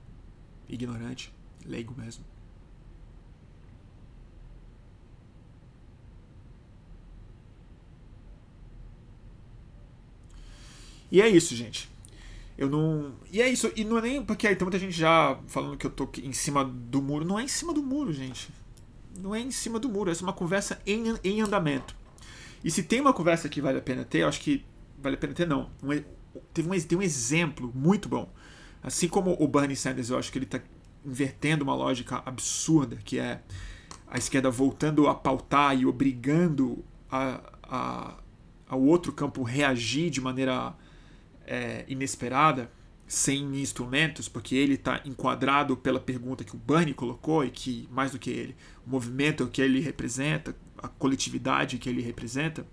S1: ignorante, leigo mesmo. E é isso, gente. Eu não. E é isso. E não é nem. Porque aí tem muita gente já falando que eu tô em cima do muro. Não é em cima do muro, gente. Não é em cima do muro. Essa é uma conversa em, em andamento. E se tem uma conversa que vale a pena ter, eu acho que. Vale a pena ter, não. Um, teve um, tem um exemplo muito bom. Assim como o Bernie Sanders, eu acho que ele está invertendo uma lógica absurda, que é a esquerda voltando a pautar e obrigando a, a, ao outro campo reagir de maneira é, inesperada, sem instrumentos, porque ele está enquadrado pela pergunta que o Bernie colocou e que, mais do que ele, o movimento que ele representa, a coletividade que ele representa,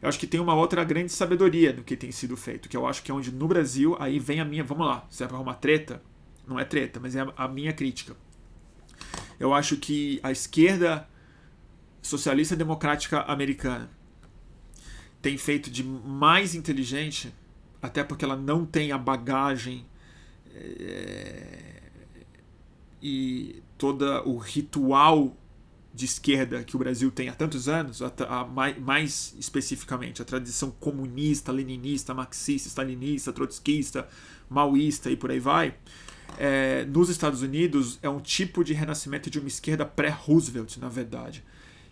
S1: eu acho que tem uma outra grande sabedoria no que tem sido feito, que eu acho que é onde no Brasil, aí vem a minha, vamos lá, se é para arrumar treta, não é treta, mas é a minha crítica. Eu acho que a esquerda socialista democrática americana tem feito de mais inteligente até porque ela não tem a bagagem é, e todo o ritual de esquerda que o Brasil tem há tantos anos, a, a, mais, especificamente a tradição comunista, leninista, marxista, stalinista, trotskista, maoísta e por aí vai, é, nos Estados Unidos é um tipo de renascimento de uma esquerda pré-Roosevelt, na verdade,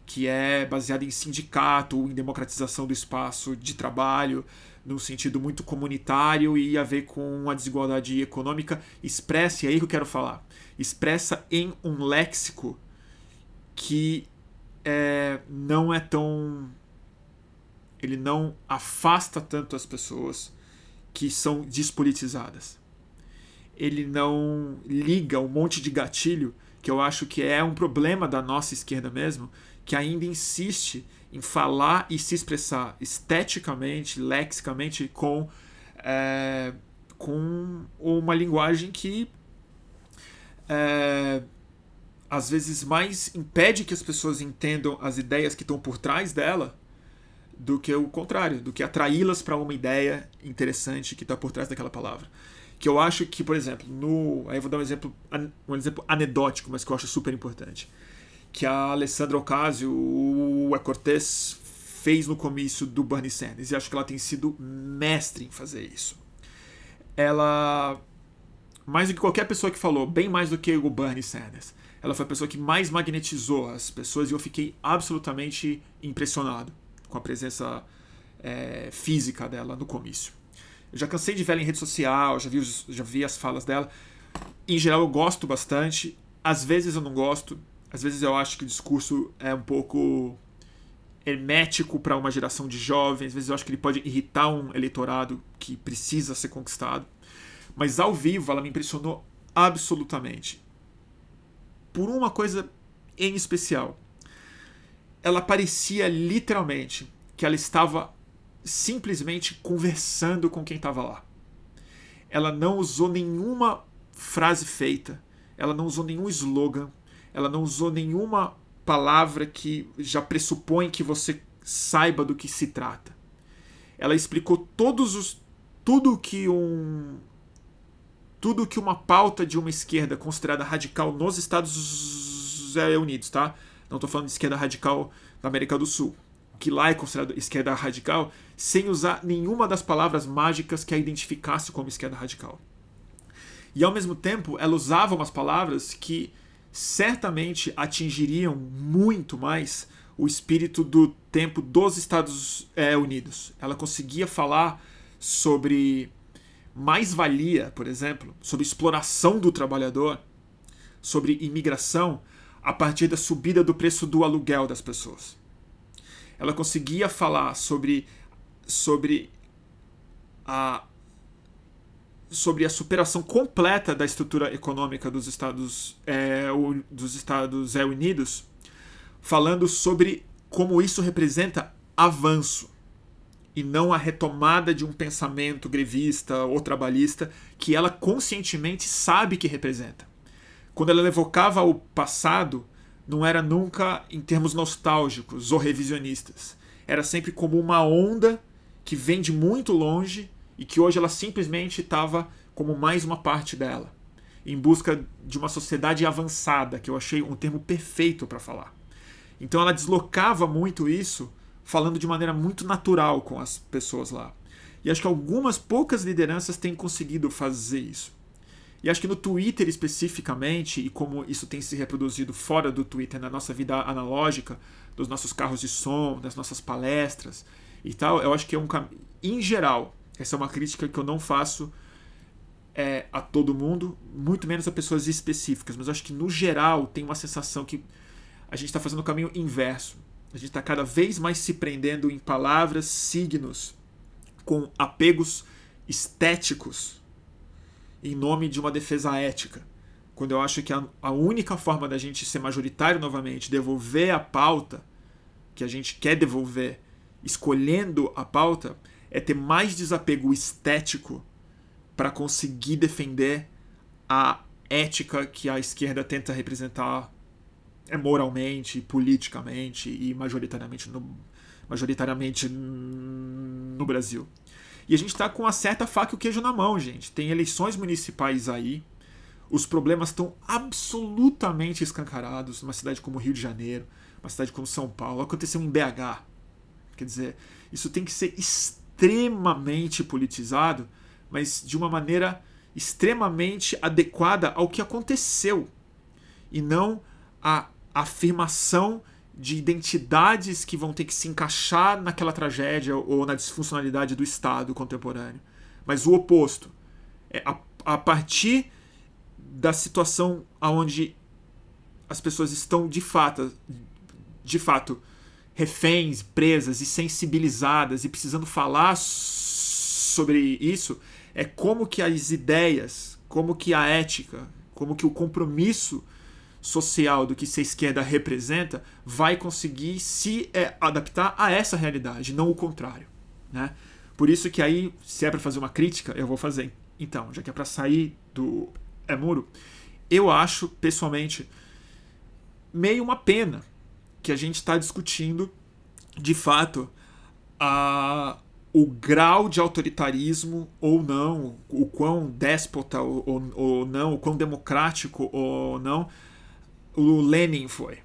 S1: que é baseada em sindicato, em democratização do espaço de trabalho, num sentido muito comunitário e a ver com a desigualdade econômica expressa, e é aí que eu quero falar, expressa em um léxico que é, não é tão. Ele não afasta tanto as pessoas que são despolitizadas. Ele não liga um monte de gatilho que eu acho que é um problema da nossa esquerda mesmo, que ainda insiste em falar e se expressar esteticamente, lexicamente, com, é, com uma linguagem que é, às vezes mais impede que as pessoas entendam as ideias que estão por trás dela do que o contrário, do que atraí-las para uma ideia interessante que está por trás daquela palavra. Que eu acho que, por exemplo, no. Aí eu vou dar um exemplo, um exemplo anedótico, mas que eu acho super importante que a Alessandra Ocasio Cortez fez no comício do Bernie Sanders. E acho que ela tem sido mestre em fazer isso. Ela, mais do que qualquer pessoa que falou, bem mais do que o Bernie Sanders, ela foi a pessoa que mais magnetizou as pessoas e eu fiquei absolutamente impressionado com a presença é, física dela no comício. Eu já cansei de ver ela em rede social, já vi, já vi as falas dela. Em geral, eu gosto bastante. Às vezes eu não gosto, às vezes eu acho que o discurso é um pouco hermético para uma geração de jovens, às vezes eu acho que ele pode irritar um eleitorado que precisa ser conquistado. Mas ao vivo ela me impressionou absolutamente. Por uma coisa em especial. Ela parecia literalmente que ela estava simplesmente conversando com quem estava lá. Ela não usou nenhuma frase feita, ela não usou nenhum slogan, ela não usou nenhuma palavra que já pressupõe que você saiba do que se trata. Ela explicou todos os tudo que um tudo que uma pauta de uma esquerda considerada radical nos Estados Unidos, tá? Não estou falando de esquerda radical na América do Sul, que lá é considerado esquerda radical, sem usar nenhuma das palavras mágicas que a identificasse como esquerda radical. E ao mesmo tempo, ela usava umas palavras que certamente atingiriam muito mais o espírito do tempo dos Estados é, Unidos. Ela conseguia falar sobre mais-valia, por exemplo, sobre exploração do trabalhador, sobre imigração, a partir da subida do preço do aluguel das pessoas. ela conseguia falar sobre, sobre a sobre a superação completa da estrutura econômica dos Estados, é, dos Estados Unidos, falando sobre como isso representa avanço e não a retomada de um pensamento grevista ou trabalhista que ela conscientemente sabe que representa. Quando ela evocava o passado, não era nunca em termos nostálgicos ou revisionistas. Era sempre como uma onda que vem de muito longe e que hoje ela simplesmente estava como mais uma parte dela, em busca de uma sociedade avançada, que eu achei um termo perfeito para falar. Então ela deslocava muito isso, falando de maneira muito natural com as pessoas lá. E acho que algumas poucas lideranças têm conseguido fazer isso. E acho que no Twitter especificamente, e como isso tem se reproduzido fora do Twitter, na nossa vida analógica, dos nossos carros de som, das nossas palestras e tal, eu acho que é um em geral, essa é uma crítica que eu não faço é, a todo mundo, muito menos a pessoas específicas, mas acho que no geral tem uma sensação que a gente está fazendo o caminho inverso. A gente está cada vez mais se prendendo em palavras, signos, com apegos estéticos em nome de uma defesa ética. Quando eu acho que a, a única forma da gente ser majoritário novamente, devolver a pauta que a gente quer devolver, escolhendo a pauta, é ter mais desapego estético para conseguir defender a ética que a esquerda tenta representar é moralmente, politicamente e majoritariamente no, majoritariamente no Brasil. E a gente está com a certa faca e o queijo na mão, gente. Tem eleições municipais aí. Os problemas estão absolutamente escancarados numa cidade como Rio de Janeiro, uma cidade como São Paulo. Aconteceu em BH. Quer dizer, isso tem que ser extremamente politizado, mas de uma maneira extremamente adequada ao que aconteceu e não a afirmação de identidades que vão ter que se encaixar naquela tragédia ou na disfuncionalidade do Estado contemporâneo. Mas o oposto. É a, a partir da situação onde as pessoas estão de fato, de fato reféns, presas e sensibilizadas e precisando falar sobre isso, é como que as ideias, como que a ética, como que o compromisso social do que a esquerda representa vai conseguir se é, adaptar a essa realidade, não o contrário. Né? Por isso que aí, se é para fazer uma crítica, eu vou fazer. Então, já que é para sair do é muro, eu acho, pessoalmente, meio uma pena que a gente está discutindo, de fato, a, o grau de autoritarismo ou não, o quão déspota ou, ou, ou não, o quão democrático ou não o Lenin foi.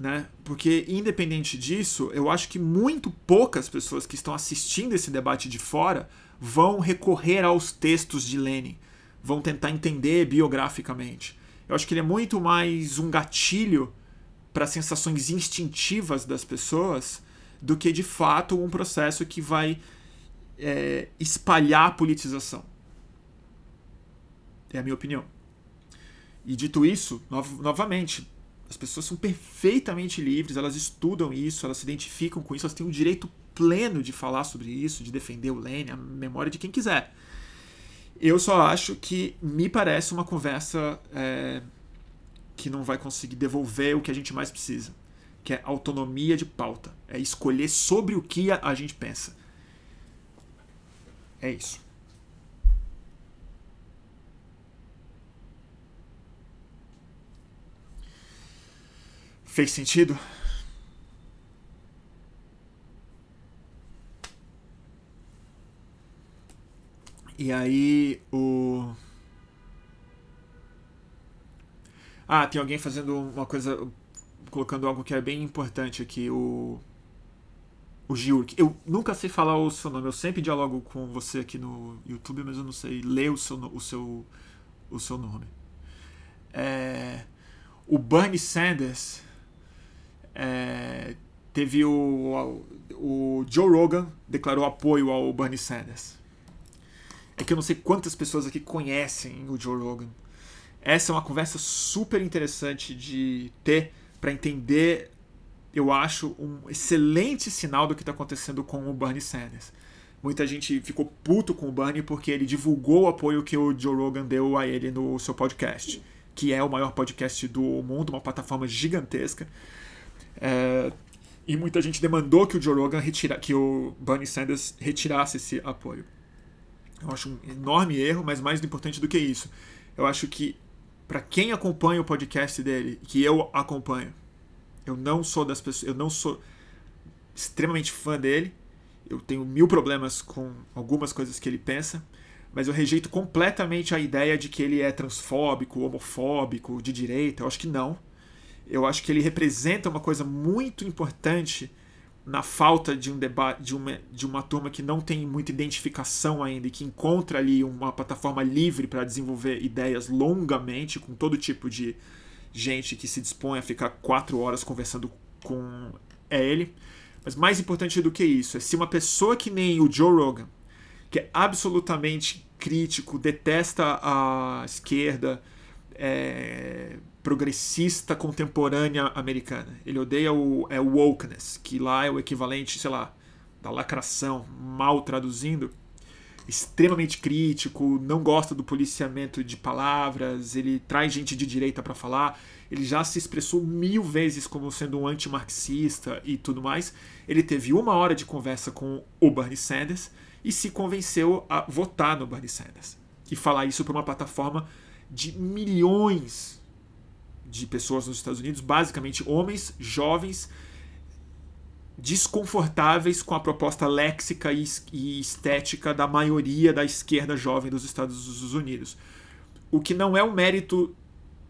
S1: Né? Porque, independente disso, eu acho que muito poucas pessoas que estão assistindo esse debate de fora vão recorrer aos textos de Lenin, vão tentar entender biograficamente. Eu acho que ele é muito mais um gatilho para sensações instintivas das pessoas do que de fato um processo que vai é, espalhar a politização. É a minha opinião. E dito isso, novamente, as pessoas são perfeitamente livres, elas estudam isso, elas se identificam com isso, elas têm o direito pleno de falar sobre isso, de defender o Lênin, a memória de quem quiser. Eu só acho que me parece uma conversa é, que não vai conseguir devolver o que a gente mais precisa, que é autonomia de pauta, é escolher sobre o que a gente pensa. É isso. Fez sentido? E aí o. Ah, tem alguém fazendo uma coisa. colocando algo que é bem importante aqui, o. O Giurk. Eu nunca sei falar o seu nome, eu sempre dialogo com você aqui no YouTube, mas eu não sei ler o seu, o seu, o seu nome. É, o Bernie Sanders é, teve o, o Joe Rogan declarou apoio ao Bernie Sanders. É que eu não sei quantas pessoas aqui conhecem o Joe Rogan. Essa é uma conversa super interessante de ter para entender eu acho um excelente sinal do que está acontecendo com o Bernie Sanders. Muita gente ficou puto com o Bernie porque ele divulgou o apoio que o Joe Rogan deu a ele no seu podcast, que é o maior podcast do mundo, uma plataforma gigantesca. É, e muita gente demandou que o Joe Rogan retira, que o Bernie Sanders retirasse esse apoio. Eu acho um enorme erro, mas mais importante do que isso, eu acho que para quem acompanha o podcast dele, que eu acompanho, eu não sou das pessoas, eu não sou extremamente fã dele. Eu tenho mil problemas com algumas coisas que ele pensa, mas eu rejeito completamente a ideia de que ele é transfóbico, homofóbico, de direita. Eu acho que não. Eu acho que ele representa uma coisa muito importante na falta de um debate de uma, de uma turma que não tem muita identificação ainda e que encontra ali uma plataforma livre para desenvolver ideias longamente com todo tipo de gente que se dispõe a ficar quatro horas conversando com ele. Mas mais importante do que isso é se uma pessoa que nem o Joe Rogan, que é absolutamente crítico, detesta a esquerda, é, progressista contemporânea americana. Ele odeia o é, wokeness, que lá é o equivalente, sei lá, da lacração, mal traduzindo. Extremamente crítico, não gosta do policiamento de palavras, ele traz gente de direita para falar. Ele já se expressou mil vezes como sendo um antimarxista e tudo mais. Ele teve uma hora de conversa com o Bernie Sanders e se convenceu a votar no Bernie Sanders. E falar isso para uma plataforma de milhões de pessoas nos Estados Unidos, basicamente homens jovens desconfortáveis com a proposta léxica e estética da maioria da esquerda jovem dos Estados Unidos. O que não é um mérito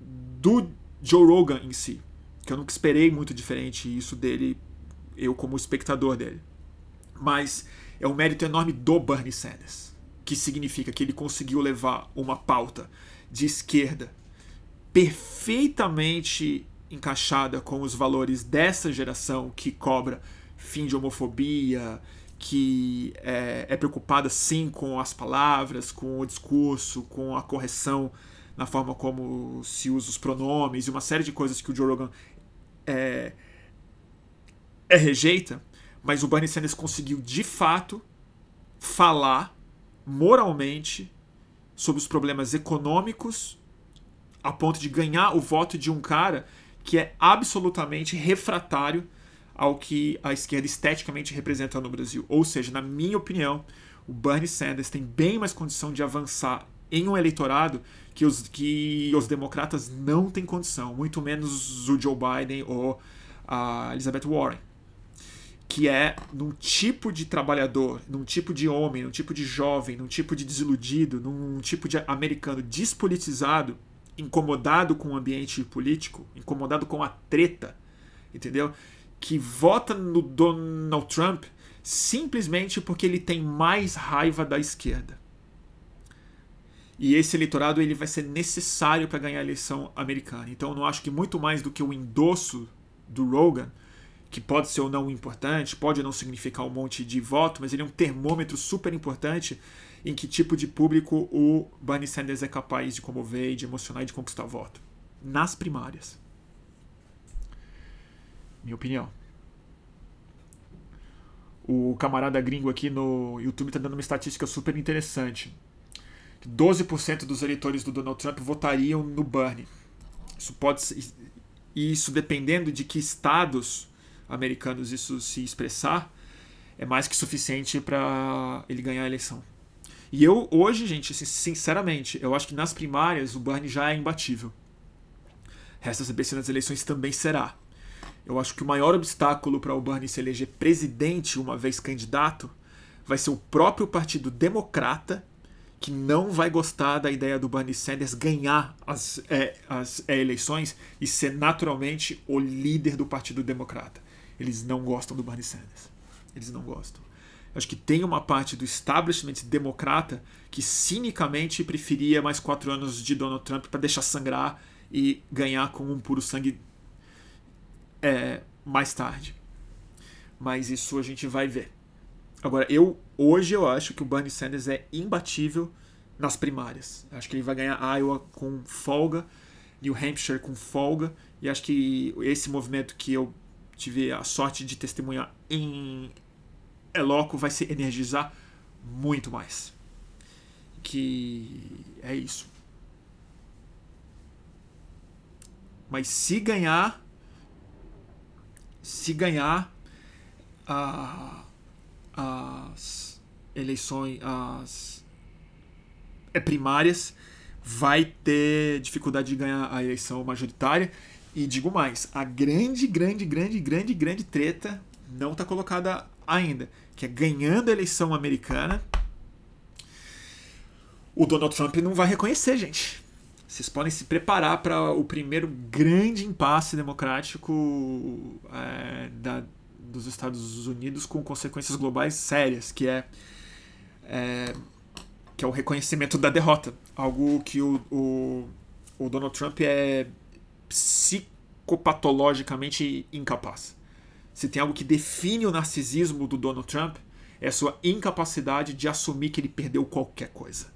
S1: do Joe Rogan em si, que eu nunca esperei muito diferente isso dele, eu como espectador dele. Mas é um mérito enorme do Bernie Sanders, que significa que ele conseguiu levar uma pauta de esquerda perfeitamente encaixada com os valores dessa geração que cobra fim de homofobia, que é, é, preocupada sim com as palavras, com o discurso, com a correção na forma como se usa os pronomes e uma série de coisas que o Joe Rogan é, é rejeita, mas o Bernie Sanders conseguiu de fato falar moralmente sobre os problemas econômicos a ponto de ganhar o voto de um cara que é absolutamente refratário ao que a esquerda esteticamente representa no Brasil. Ou seja, na minha opinião, o Bernie Sanders tem bem mais condição de avançar em um eleitorado que os, que os democratas não têm condição, muito menos o Joe Biden ou a Elizabeth Warren. Que é num tipo de trabalhador, num tipo de homem, num tipo de jovem, num tipo de desiludido, num tipo de americano despolitizado incomodado com o ambiente político, incomodado com a treta, entendeu? Que vota no Donald Trump simplesmente porque ele tem mais raiva da esquerda. E esse eleitorado ele vai ser necessário para ganhar a eleição americana. Então eu não acho que muito mais do que o endosso do Rogan, que pode ser ou não importante, pode não significar um monte de voto, mas ele é um termômetro super importante em que tipo de público o Bernie Sanders é capaz de comover, de emocionar e de conquistar voto. Nas primárias. Minha opinião. O camarada gringo aqui no YouTube está dando uma estatística super interessante. 12% dos eleitores do Donald Trump votariam no Bernie. Isso pode ser, isso dependendo de que estados americanos isso se expressar, é mais que suficiente para ele ganhar a eleição. E eu, hoje, gente, sinceramente, eu acho que nas primárias o Bernie já é imbatível. Resta saber se nas eleições também será. Eu acho que o maior obstáculo para o Bernie se eleger presidente uma vez candidato vai ser o próprio Partido Democrata, que não vai gostar da ideia do Bernie Sanders ganhar as, é, as é, eleições e ser naturalmente o líder do Partido Democrata. Eles não gostam do Bernie Sanders. Eles não gostam. Acho que tem uma parte do establishment democrata que cinicamente preferia mais quatro anos de Donald Trump para deixar sangrar e ganhar com um puro sangue é, mais tarde. Mas isso a gente vai ver. Agora, eu hoje eu acho que o Bernie Sanders é imbatível nas primárias. Acho que ele vai ganhar Iowa com folga, New Hampshire com folga, e acho que esse movimento que eu tiver a sorte de testemunhar em Eloco, vai se energizar muito mais. Que é isso. Mas se ganhar, se ganhar a, as eleições, as é, primárias, vai ter dificuldade de ganhar a eleição majoritária. E digo mais, a grande, grande, grande, grande, grande treta não está colocada ainda, que é ganhando a eleição americana, o Donald Trump não vai reconhecer, gente. Vocês podem se preparar para o primeiro grande impasse democrático é, da, dos Estados Unidos com consequências globais sérias, que é, é que é o reconhecimento da derrota. Algo que o, o, o Donald Trump é psicopatologicamente incapaz. Se tem algo que define o narcisismo do Donald Trump, é a sua incapacidade de assumir que ele perdeu qualquer coisa.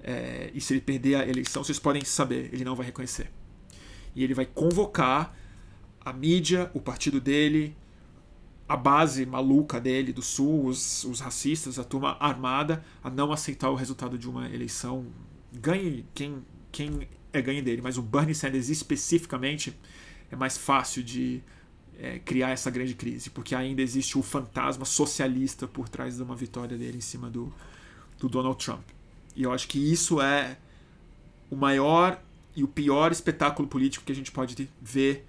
S1: É, e se ele perder a eleição, vocês podem saber, ele não vai reconhecer. E ele vai convocar a mídia, o partido dele, a base maluca dele do Sul, os, os racistas, a turma armada, a não aceitar o resultado de uma eleição. Ganhe quem, quem é ganhe dele, mas o Bernie Sanders especificamente é mais fácil de é, criar essa grande crise, porque ainda existe o fantasma socialista por trás de uma vitória dele em cima do, do Donald Trump. E eu acho que isso é o maior e o pior espetáculo político que a gente pode ver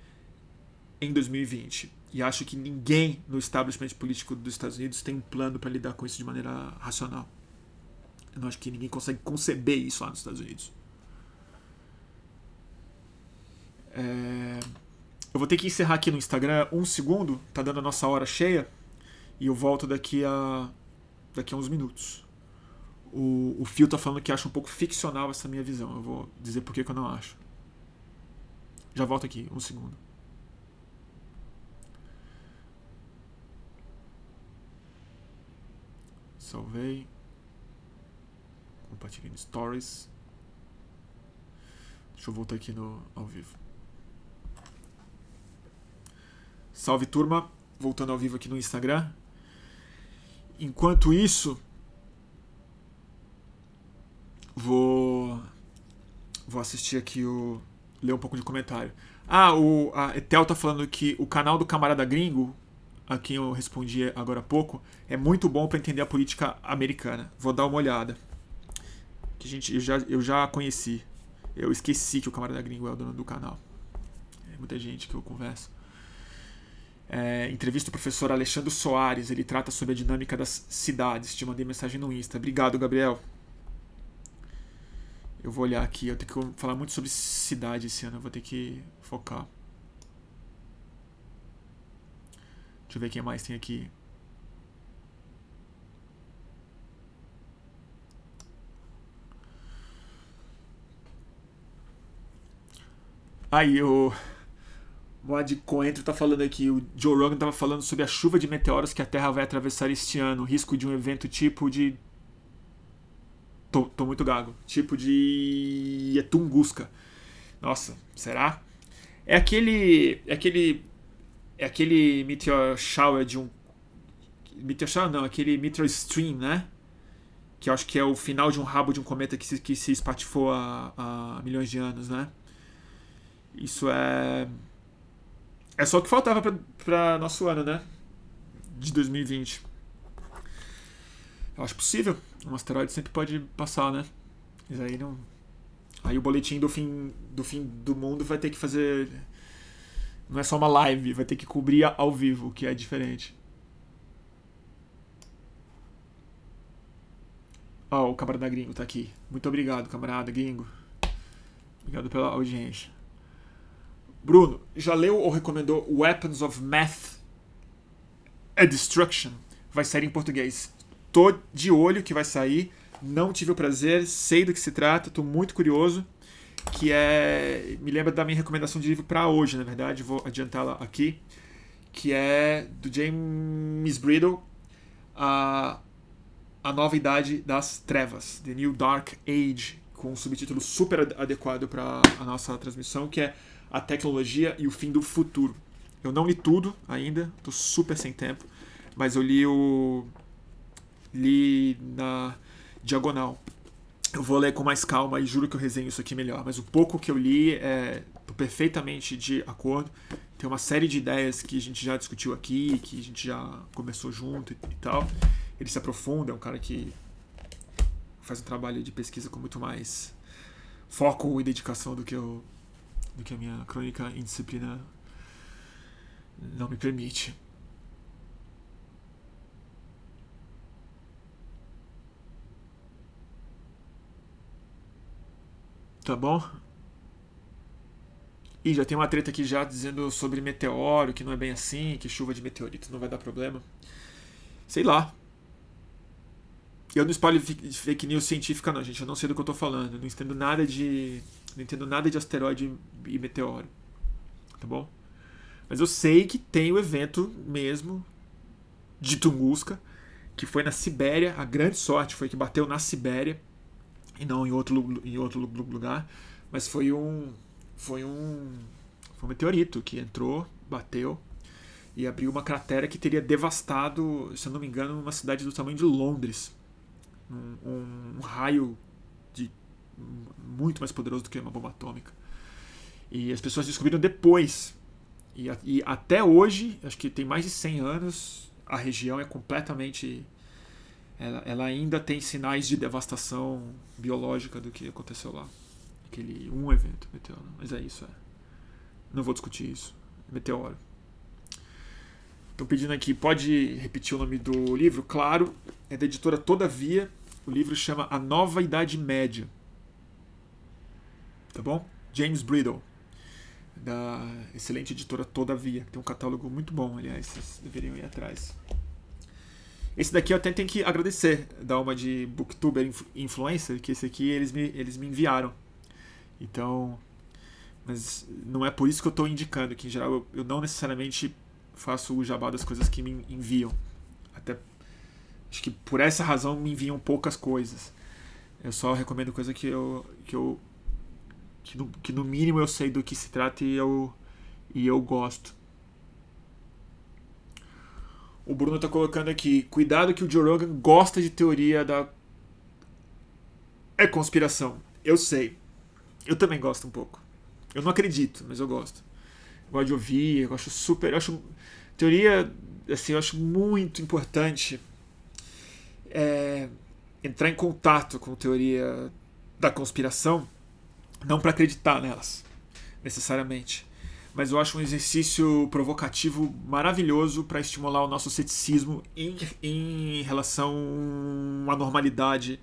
S1: em 2020 e acho que ninguém no establishment político dos Estados Unidos tem um plano para lidar com isso de maneira racional. Eu não acho que ninguém consegue conceber isso lá nos Estados Unidos. É... Eu vou ter que encerrar aqui no Instagram um segundo, tá dando a nossa hora cheia, e eu volto daqui a daqui a uns minutos. O, o Phil tá falando que acha um pouco ficcional essa minha visão. Eu vou dizer por que eu não acho. Já volto aqui, um segundo. Salvei. Compartilhei no Stories. Deixa eu voltar aqui no ao vivo. Salve turma, voltando ao vivo aqui no Instagram. Enquanto isso, vou vou assistir aqui o ler um pouco de comentário. Ah, o a Etel tá falando que o canal do camarada gringo a quem eu respondi agora há pouco, é muito bom para entender a política americana. Vou dar uma olhada. Que gente, eu, já, eu já conheci. Eu esqueci que o camarada gringo é o dono do canal. É muita gente que eu converso. É, entrevista o professor Alexandre Soares. Ele trata sobre a dinâmica das cidades. Te mandei mensagem no Insta. Obrigado, Gabriel. Eu vou olhar aqui. Eu tenho que falar muito sobre cidade esse ano. Eu vou ter que focar. Deixa eu ver quem mais tem aqui. Aí o Moad Coentro tá falando aqui, o Joe Rogan tava falando sobre a chuva de meteoros que a Terra vai atravessar este ano, risco de um evento tipo de tô, tô muito gago, tipo de Tunguska. Nossa, será? É aquele é aquele é aquele meteor shower de um. Meteor shower não, aquele meteor stream, né? Que eu acho que é o final de um rabo de um cometa que se, que se espatifou há, há milhões de anos, né? Isso é. É só o que faltava para nosso ano, né? De 2020. Eu acho possível. Um asteroide sempre pode passar, né? Mas aí não. Aí o boletim do fim do fim do mundo vai ter que fazer não é só uma live, vai ter que cobrir ao vivo, que é diferente. Ó, oh, o camarada gringo tá aqui. Muito obrigado, camarada gringo. Obrigado pela audiência. Bruno, já leu ou recomendou Weapons of Math a Destruction? Vai sair em português. Tô de olho que vai sair. Não tive o prazer, sei do que se trata, tô muito curioso que é me lembra da minha recomendação de livro para hoje, na verdade, vou adiantá-la aqui, que é do James Bridle, a a nova idade das trevas, The New Dark Age, com um subtítulo super adequado para a nossa transmissão, que é a tecnologia e o fim do futuro. Eu não li tudo ainda, tô super sem tempo, mas eu li o. li na diagonal. Eu vou ler com mais calma e juro que eu resenho isso aqui melhor, mas o pouco que eu li é perfeitamente de acordo. Tem uma série de ideias que a gente já discutiu aqui, que a gente já começou junto e, e tal. Ele se aprofunda, é um cara que faz um trabalho de pesquisa com muito mais foco e dedicação do que, eu, que a minha crônica indisciplina não me permite. Tá bom? E já tem uma treta aqui já dizendo sobre meteoro, que não é bem assim, que chuva de meteoritos não vai dar problema. Sei lá. Eu não espalho fake news científica não, gente. Eu não sei do que eu tô falando. Eu não entendo nada de. Não entendo nada de asteroide e meteoro. Tá bom? Mas eu sei que tem o evento mesmo de Tunguska, que foi na Sibéria. A grande sorte foi que bateu na Sibéria e não em outro, em outro lugar. Mas foi um. Foi um. Foi um meteorito que entrou, bateu e abriu uma cratera que teria devastado, se eu não me engano, uma cidade do tamanho de Londres um, um raio de muito mais poderoso do que uma bomba atômica. E as pessoas descobriram depois. E, e, até hoje, acho que tem mais de 100 anos, a região é completamente. Ela, ela, ainda tem sinais de devastação biológica do que aconteceu lá. Aquele um evento meteoro. Mas é isso, é. Não vou discutir isso. Meteoro. Estão pedindo aqui, pode repetir o nome do livro? Claro, é da editora Todavia. O livro chama A Nova Idade Média. Tá bom? James Bridle, da excelente editora Todavia, tem um catálogo muito bom, aliás, vocês deveriam ir atrás. Esse daqui eu até tenho que agradecer da uma de Booktuber Influencer, que esse aqui eles me, eles me enviaram. Então, mas não é por isso que eu estou indicando, que em geral eu, eu não necessariamente faço o jabá das coisas que me enviam. Acho que por essa razão me enviam poucas coisas. Eu só recomendo coisa que eu que eu que no, que no mínimo eu sei do que se trata e eu e eu gosto. O Bruno está colocando aqui, cuidado que o Joe Rogan gosta de teoria da é conspiração. Eu sei. Eu também gosto um pouco. Eu não acredito, mas eu gosto. Eu gosto de ouvir, eu acho super, eu acho teoria assim, eu acho muito importante é, entrar em contato com teoria da conspiração, não para acreditar nelas, necessariamente. Mas eu acho um exercício provocativo maravilhoso para estimular o nosso ceticismo em, em relação à normalidade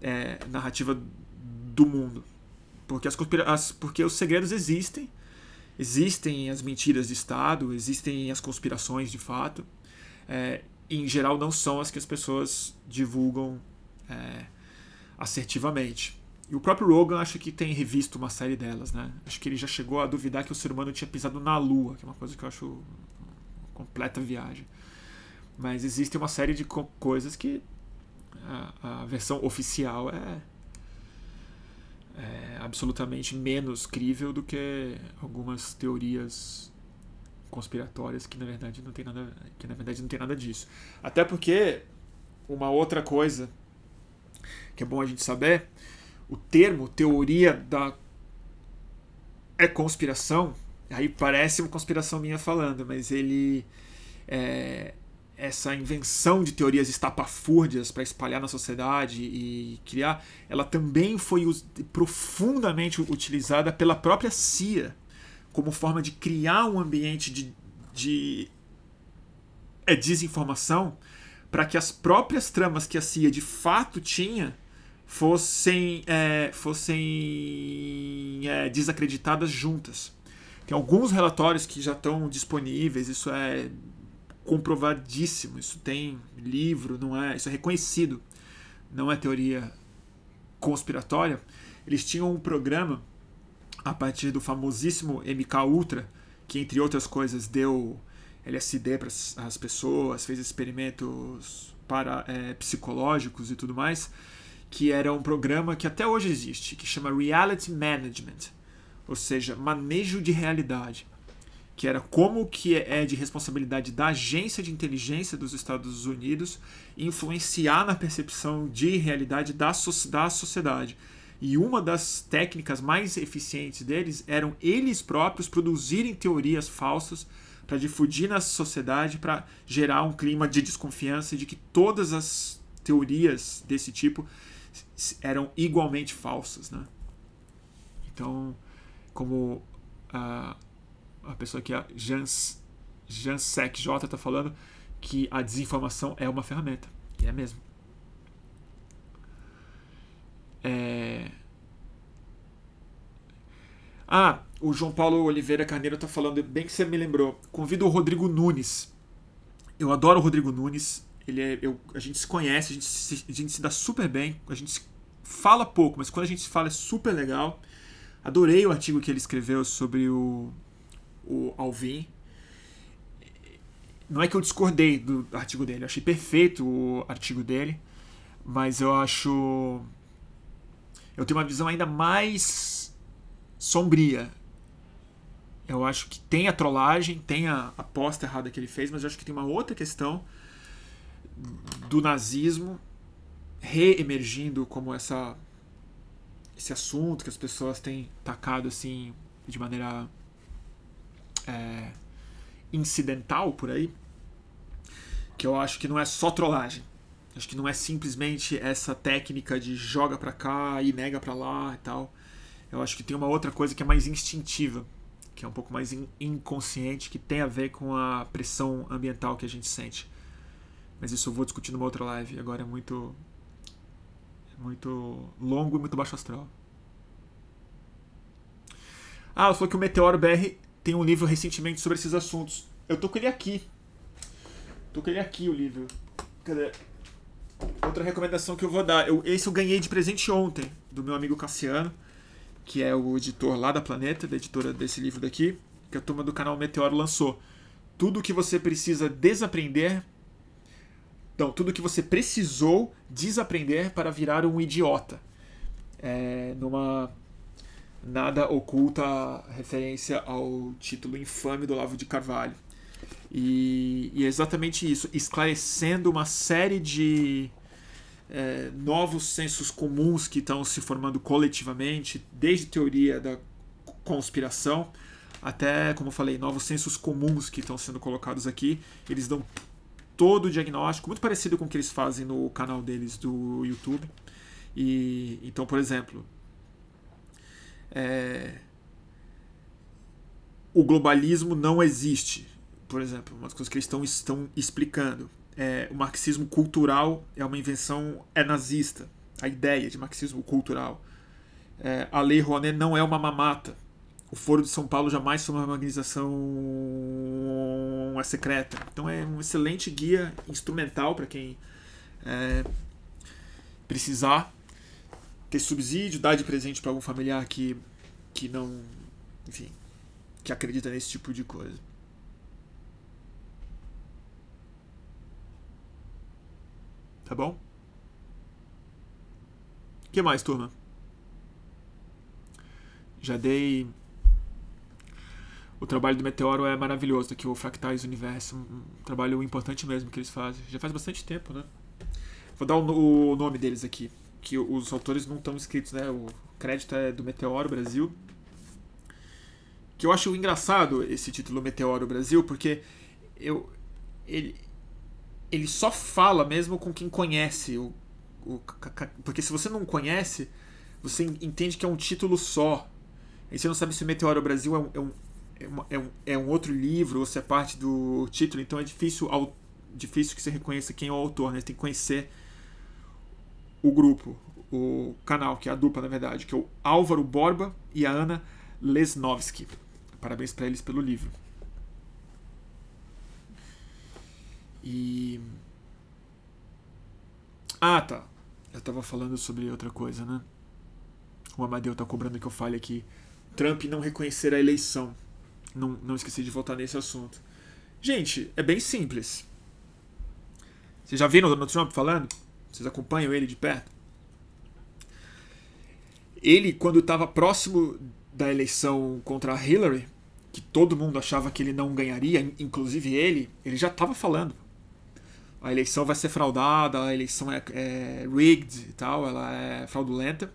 S1: é, narrativa do mundo. Porque, as, as, porque os segredos existem, existem as mentiras de Estado, existem as conspirações de fato. É, em geral não são as que as pessoas divulgam é, assertivamente. E o próprio Rogan acho que tem revisto uma série delas, né? Acho que ele já chegou a duvidar que o ser humano tinha pisado na Lua, que é uma coisa que eu acho completa viagem. Mas existe uma série de co coisas que a, a, versão oficial é, é absolutamente menos crível do que algumas teorias conspiratórias que na verdade não tem nada que na verdade não tem nada disso. Até porque uma outra coisa que é bom a gente saber o termo teoria da é conspiração? Aí parece uma conspiração minha falando mas ele é, essa invenção de teorias estapafúrdias para espalhar na sociedade e criar, ela também foi profundamente utilizada pela própria CIA como forma de criar um ambiente de, de é, desinformação para que as próprias tramas que a CIA de fato tinha fossem, é, fossem é, desacreditadas juntas. Tem alguns relatórios que já estão disponíveis, isso é comprovadíssimo, isso tem livro, não é, isso é reconhecido, não é teoria conspiratória. Eles tinham um programa a partir do famosíssimo MK Ultra, que entre outras coisas deu LSD para as pessoas, fez experimentos para é, psicológicos e tudo mais, que era um programa que até hoje existe, que chama Reality Management, ou seja, manejo de realidade, que era como que é de responsabilidade da agência de inteligência dos Estados Unidos influenciar na percepção de realidade da, da sociedade. E uma das técnicas mais eficientes deles eram eles próprios produzirem teorias falsas para difundir na sociedade, para gerar um clima de desconfiança de que todas as teorias desse tipo eram igualmente falsas, né? Então, como a, a pessoa aqui, a Jans, Jansec J, está falando que a desinformação é uma ferramenta. E é mesmo. É... Ah, o João Paulo Oliveira Carneiro está falando, bem que você me lembrou. Convido o Rodrigo Nunes. Eu adoro o Rodrigo Nunes. Ele é, eu, a gente se conhece, a gente se, a gente se dá super bem. A gente fala pouco, mas quando a gente fala é super legal. Adorei o artigo que ele escreveu sobre o, o Alvin. Não é que eu discordei do artigo dele, eu achei perfeito o artigo dele, mas eu acho. Eu tenho uma visão ainda mais sombria. Eu acho que tem a trollagem, tem a aposta errada que ele fez, mas eu acho que tem uma outra questão do nazismo reemergindo como essa esse assunto que as pessoas têm tacado assim de maneira é, incidental por aí, que eu acho que não é só trollagem. Acho que não é simplesmente essa técnica de joga pra cá e nega pra lá e tal. Eu acho que tem uma outra coisa que é mais instintiva, que é um pouco mais inconsciente, que tem a ver com a pressão ambiental que a gente sente. Mas isso eu vou discutir numa outra live. Agora é muito muito longo e muito baixo astral. Ah, ela falou que o Meteoro BR tem um livro recentemente sobre esses assuntos. Eu tô com ele aqui. Tô com ele aqui, o livro. Cadê? Outra recomendação que eu vou dar. Eu, esse eu ganhei de presente ontem, do meu amigo Cassiano, que é o editor lá da Planeta, da editora desse livro daqui, que a turma do canal Meteoro lançou. Tudo o que você precisa desaprender então, tudo que você precisou desaprender para virar um idiota. É, numa nada oculta referência ao título infame do Olavo de Carvalho. E, e é exatamente isso, esclarecendo uma série de é, novos sensos comuns que estão se formando coletivamente, desde teoria da conspiração até, como eu falei, novos sensos comuns que estão sendo colocados aqui. Eles dão todo o diagnóstico, muito parecido com o que eles fazem no canal deles do YouTube. E então, por exemplo, é, o globalismo não existe. Por exemplo, uma das coisas que eles estão, estão explicando. É, o marxismo cultural é uma invenção é nazista. A ideia de marxismo cultural. É, a Lei Rouanet não é uma mamata o Foro de São Paulo jamais foi uma organização é secreta. Então é um excelente guia instrumental para quem é, precisar ter subsídio, dar de presente para algum familiar que, que não, enfim, que acredita nesse tipo de coisa. Tá bom? Que mais, turma? Já dei o trabalho do Meteoro é maravilhoso, aqui o Fractais Universo, um trabalho importante mesmo que eles fazem. Já faz bastante tempo, né? Vou dar o, o nome deles aqui, que os autores não estão escritos, né? O crédito é do Meteoro Brasil. Que eu acho engraçado esse título Meteoro Brasil, porque eu ele ele só fala mesmo com quem conhece o, o porque se você não conhece, você entende que é um título só. Aí você não sabe se Meteoro Brasil é um, é um é, é, um, é um outro livro ou se é parte do título, então é difícil, ao, difícil que você reconheça quem é o autor, né? Você tem que conhecer o grupo, o canal, que é a dupla, na verdade, que é o Álvaro Borba e a Ana Lesnovski. Parabéns para eles pelo livro. E. Ah, tá. Eu tava falando sobre outra coisa, né? O Amadeu tá cobrando que eu fale aqui. Trump não reconhecer a eleição. Não, não esqueci de voltar nesse assunto. Gente, é bem simples. Vocês já viram o Donald Trump falando? Vocês acompanham ele de perto? Ele, quando estava próximo da eleição contra a Hillary, que todo mundo achava que ele não ganharia, inclusive ele, ele já estava falando. A eleição vai ser fraudada, a eleição é, é rigged e tal, ela é fraudulenta.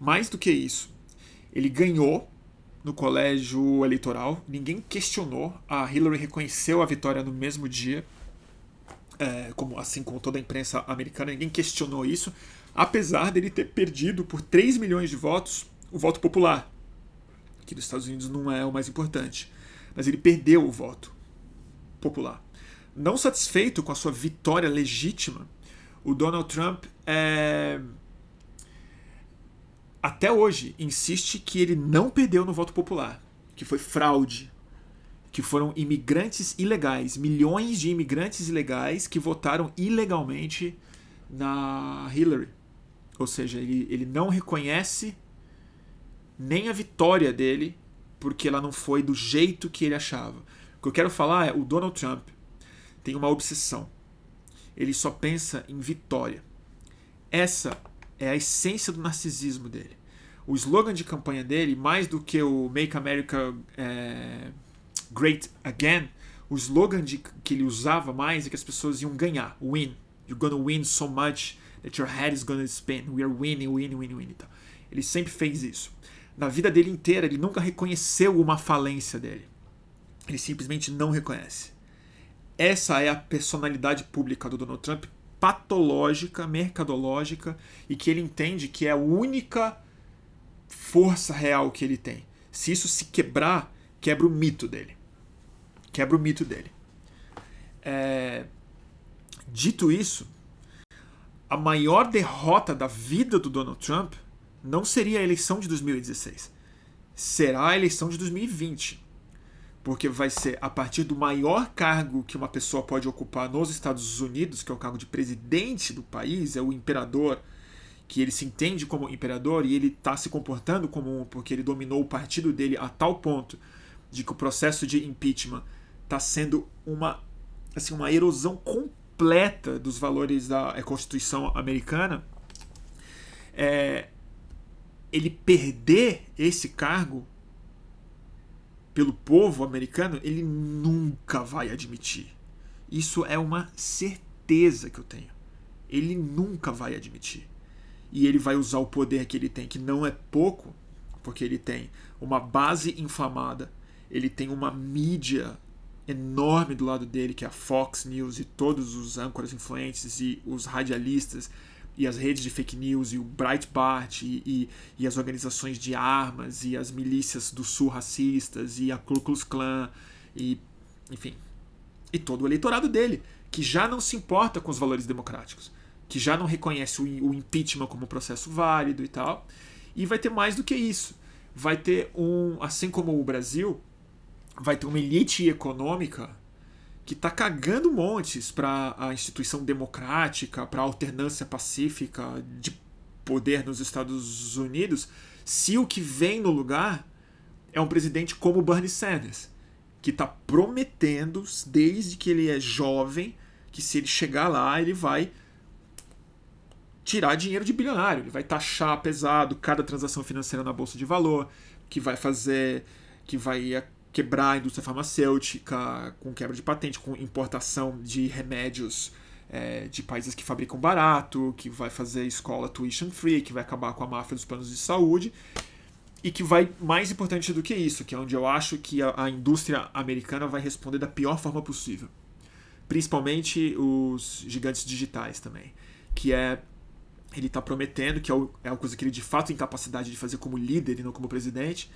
S1: Mais do que isso, ele ganhou no colégio eleitoral, ninguém questionou, a Hillary reconheceu a vitória no mesmo dia, é, como, assim como toda a imprensa americana, ninguém questionou isso, apesar dele ter perdido por 3 milhões de votos o voto popular, que dos Estados Unidos não é o mais importante, mas ele perdeu o voto popular. Não satisfeito com a sua vitória legítima, o Donald Trump é, até hoje insiste que ele não perdeu no voto popular, que foi fraude, que foram imigrantes ilegais, milhões de imigrantes ilegais que votaram ilegalmente na Hillary. Ou seja, ele, ele não reconhece nem a vitória dele porque ela não foi do jeito que ele achava. O que eu quero falar é o Donald Trump tem uma obsessão. Ele só pensa em vitória. Essa é a essência do narcisismo dele. O slogan de campanha dele, mais do que o Make America é, Great Again, o slogan de, que ele usava mais é que as pessoas iam ganhar, win. You're gonna win so much that your head is gonna spin. We are winning, winning, winning, winning. Então, ele sempre fez isso. Na vida dele inteira, ele nunca reconheceu uma falência dele. Ele simplesmente não reconhece. Essa é a personalidade pública do Donald Trump patológica, mercadológica e que ele entende que é a única força real que ele tem. Se isso se quebrar, quebra o mito dele. Quebra o mito dele. É... Dito isso, a maior derrota da vida do Donald Trump não seria a eleição de 2016. Será a eleição de 2020 porque vai ser a partir do maior cargo que uma pessoa pode ocupar nos Estados Unidos, que é o cargo de presidente do país, é o imperador, que ele se entende como imperador e ele está se comportando como um, porque ele dominou o partido dele a tal ponto de que o processo de impeachment está sendo uma, assim, uma erosão completa dos valores da Constituição americana. É, ele perder esse cargo pelo povo americano, ele nunca vai admitir. Isso é uma certeza que eu tenho. Ele nunca vai admitir. E ele vai usar o poder que ele tem, que não é pouco, porque ele tem uma base inflamada, ele tem uma mídia enorme do lado dele, que é a Fox News e todos os âncoras influentes e os radialistas e as redes de fake news, e o Breitbart, e, e, e, as organizações de armas, e as milícias do sul racistas, e a Ku Klux Klan, e enfim, e todo o eleitorado dele, que já não se importa com os valores democráticos, que já não reconhece o, o impeachment como processo válido e tal, e vai ter mais do que isso. Vai ter um, assim como o Brasil, vai ter uma elite econômica que está cagando montes para a instituição democrática, para a alternância pacífica de poder nos Estados Unidos, se o que vem no lugar é um presidente como Bernie Sanders, que está prometendo, desde que ele é jovem, que se ele chegar lá, ele vai tirar dinheiro de bilionário, ele vai taxar pesado cada transação financeira na bolsa de valor, que vai fazer, que vai quebrar a indústria farmacêutica, com quebra de patente, com importação de remédios é, de países que fabricam barato, que vai fazer escola tuition free, que vai acabar com a máfia dos planos de saúde e que vai mais importante do que isso, que é onde eu acho que a, a indústria americana vai responder da pior forma possível, principalmente os gigantes digitais também, que é ele está prometendo que é, o, é a coisa que ele de fato tem capacidade de fazer como líder e não como presidente,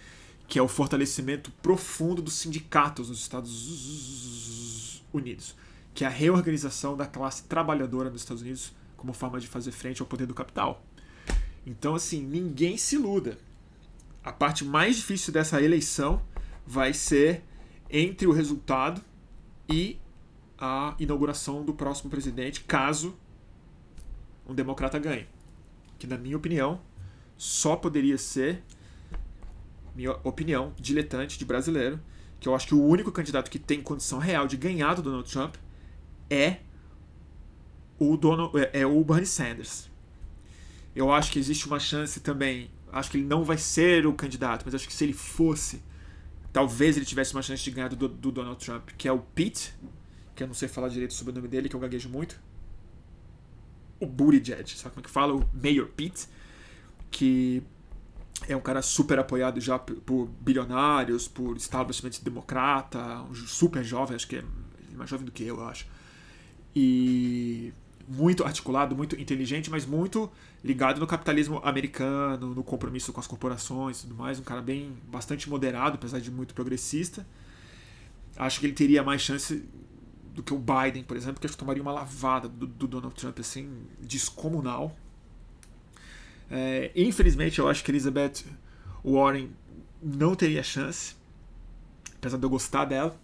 S1: que é o fortalecimento profundo dos sindicatos nos Estados Unidos, que é a reorganização da classe trabalhadora nos Estados Unidos como forma de fazer frente ao poder do capital. Então, assim, ninguém se iluda. A parte mais difícil dessa eleição vai ser entre o resultado e a inauguração do próximo presidente, caso um democrata ganhe. Que, na minha opinião, só poderia ser minha opinião, diletante de brasileiro, que eu acho que o único candidato que tem condição real de ganhar do Donald Trump é o, Donald, é, é o Bernie Sanders. Eu acho que existe uma chance também, acho que ele não vai ser o candidato, mas acho que se ele fosse, talvez ele tivesse uma chance de ganhar do, do Donald Trump, que é o Pete, que eu não sei falar direito sobre o nome dele, que eu gaguejo muito. O Buttigieg, sabe como é que fala? O Mayor Pete, que é um cara super apoiado já por bilionários, por establishment democrata, um super jovem, acho que é mais jovem do que eu, eu acho. E muito articulado, muito inteligente, mas muito ligado no capitalismo americano, no compromisso com as corporações e tudo mais. Um cara bem, bastante moderado, apesar de muito progressista. Acho que ele teria mais chance do que o Biden, por exemplo, que acho que tomaria uma lavada do, do Donald Trump assim, descomunal. É, infelizmente, eu acho que Elizabeth Warren não teria chance, apesar de eu gostar dela.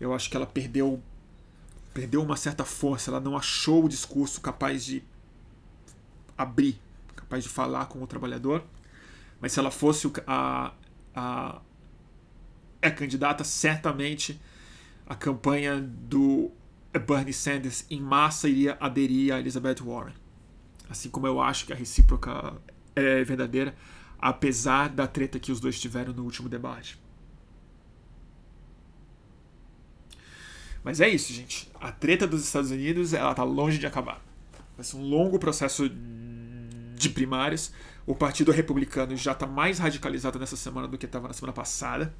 S1: Eu acho que ela perdeu perdeu uma certa força, ela não achou o discurso capaz de abrir, capaz de falar com o trabalhador. Mas se ela fosse a, a, a candidata, certamente a campanha do Bernie Sanders em massa iria aderir a Elizabeth Warren. Assim como eu acho que a recíproca é verdadeira, apesar da treta que os dois tiveram no último debate. Mas é isso, gente. A treta dos Estados Unidos, ela tá longe de acabar. Vai ser um longo processo de primárias. O Partido Republicano já está mais radicalizado nessa semana do que estava na semana passada.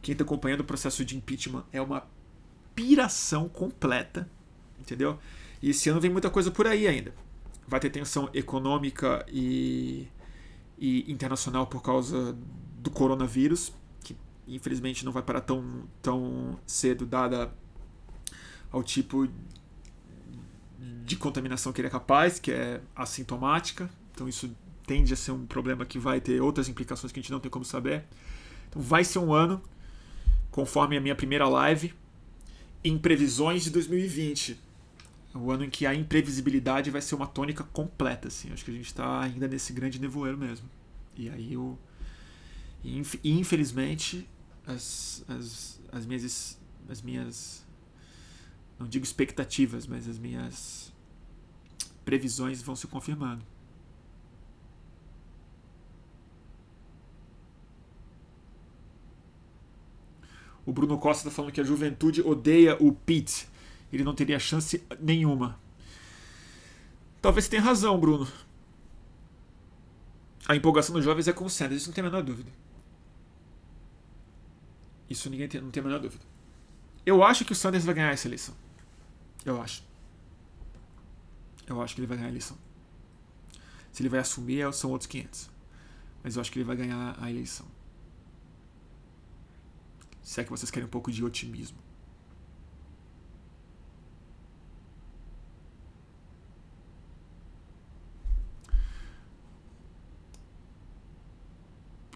S1: Quem está acompanhando o processo de impeachment é uma piração completa, entendeu? E esse ano vem muita coisa por aí ainda. Vai ter tensão econômica e, e internacional por causa do coronavírus, que infelizmente não vai parar tão, tão cedo, dada ao tipo de contaminação que ele é capaz, que é assintomática. Então isso tende a ser um problema que vai ter outras implicações que a gente não tem como saber. Então vai ser um ano, conforme a minha primeira live, em previsões de 2020. O ano em que a imprevisibilidade vai ser uma tônica completa. Assim. Acho que a gente está ainda nesse grande nevoeiro mesmo. E aí eu. Infelizmente, as, as, as minhas. As minhas não digo expectativas, mas as minhas previsões vão se confirmando. O Bruno Costa está falando que a juventude odeia o Pete. Ele não teria chance nenhuma. Talvez tenha razão, Bruno. A empolgação dos jovens é com o Sanders, isso não tem a menor dúvida. Isso ninguém tem, não tem a menor dúvida. Eu acho que o Sanders vai ganhar essa eleição. Eu acho. Eu acho que ele vai ganhar a eleição. Se ele vai assumir, são outros 500. Mas eu acho que ele vai ganhar a eleição. Se é que vocês querem um pouco de otimismo.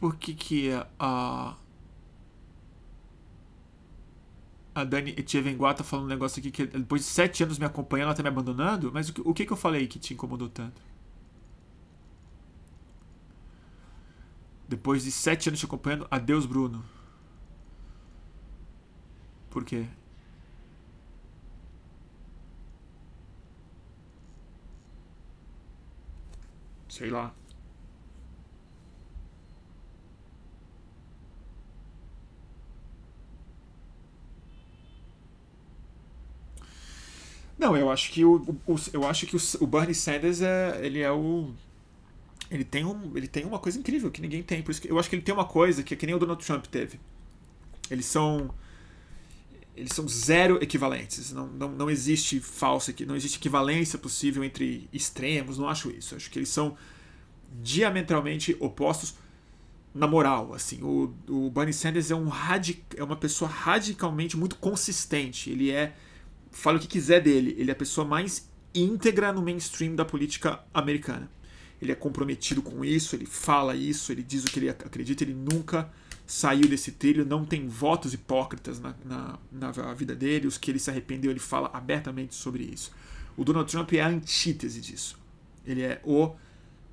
S1: Por que que a a Dani Etchevenguá tá falando um negócio aqui que depois de sete anos me acompanhando, ela tá me abandonando. Mas o que, o que, que eu falei que te incomodou tanto? Depois de sete anos te acompanhando, adeus, Bruno. Por quê? Sei lá. Não, eu acho que o, o eu acho que o, o, Bernie Sanders é, ele é o ele tem um ele tem uma coisa incrível que ninguém tem, por isso eu acho que ele tem uma coisa que é que nem o Donald Trump teve. Eles são eles são zero equivalentes. Não, não, não existe falsa, não existe equivalência possível entre extremos. Não acho isso. Acho que eles são diametralmente opostos na moral. Assim, o, o Bernie Sanders é um radic, é uma pessoa radicalmente muito consistente. Ele é fala o que quiser dele, ele é a pessoa mais íntegra no mainstream da política americana. Ele é comprometido com isso, ele fala isso, ele diz o que ele acredita, ele nunca saiu desse trilho, não tem votos hipócritas na, na, na vida dele, os que ele se arrependeu, ele fala abertamente sobre isso. O Donald Trump é a antítese disso. Ele é o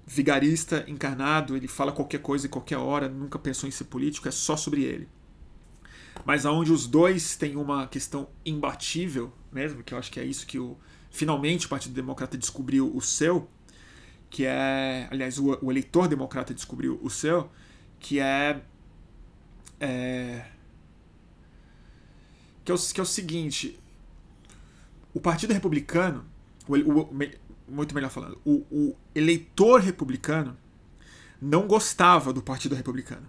S1: vigarista encarnado, ele fala qualquer coisa em qualquer hora, nunca pensou em ser político, é só sobre ele. Mas aonde os dois têm uma questão imbatível, mesmo, que eu acho que é isso que o, finalmente o Partido Democrata descobriu o seu, que é, aliás, o, o eleitor democrata descobriu o seu, que é É, que, é o, que é o seguinte: o Partido Republicano, o, o, muito melhor falando, o, o eleitor republicano não gostava do Partido Republicano.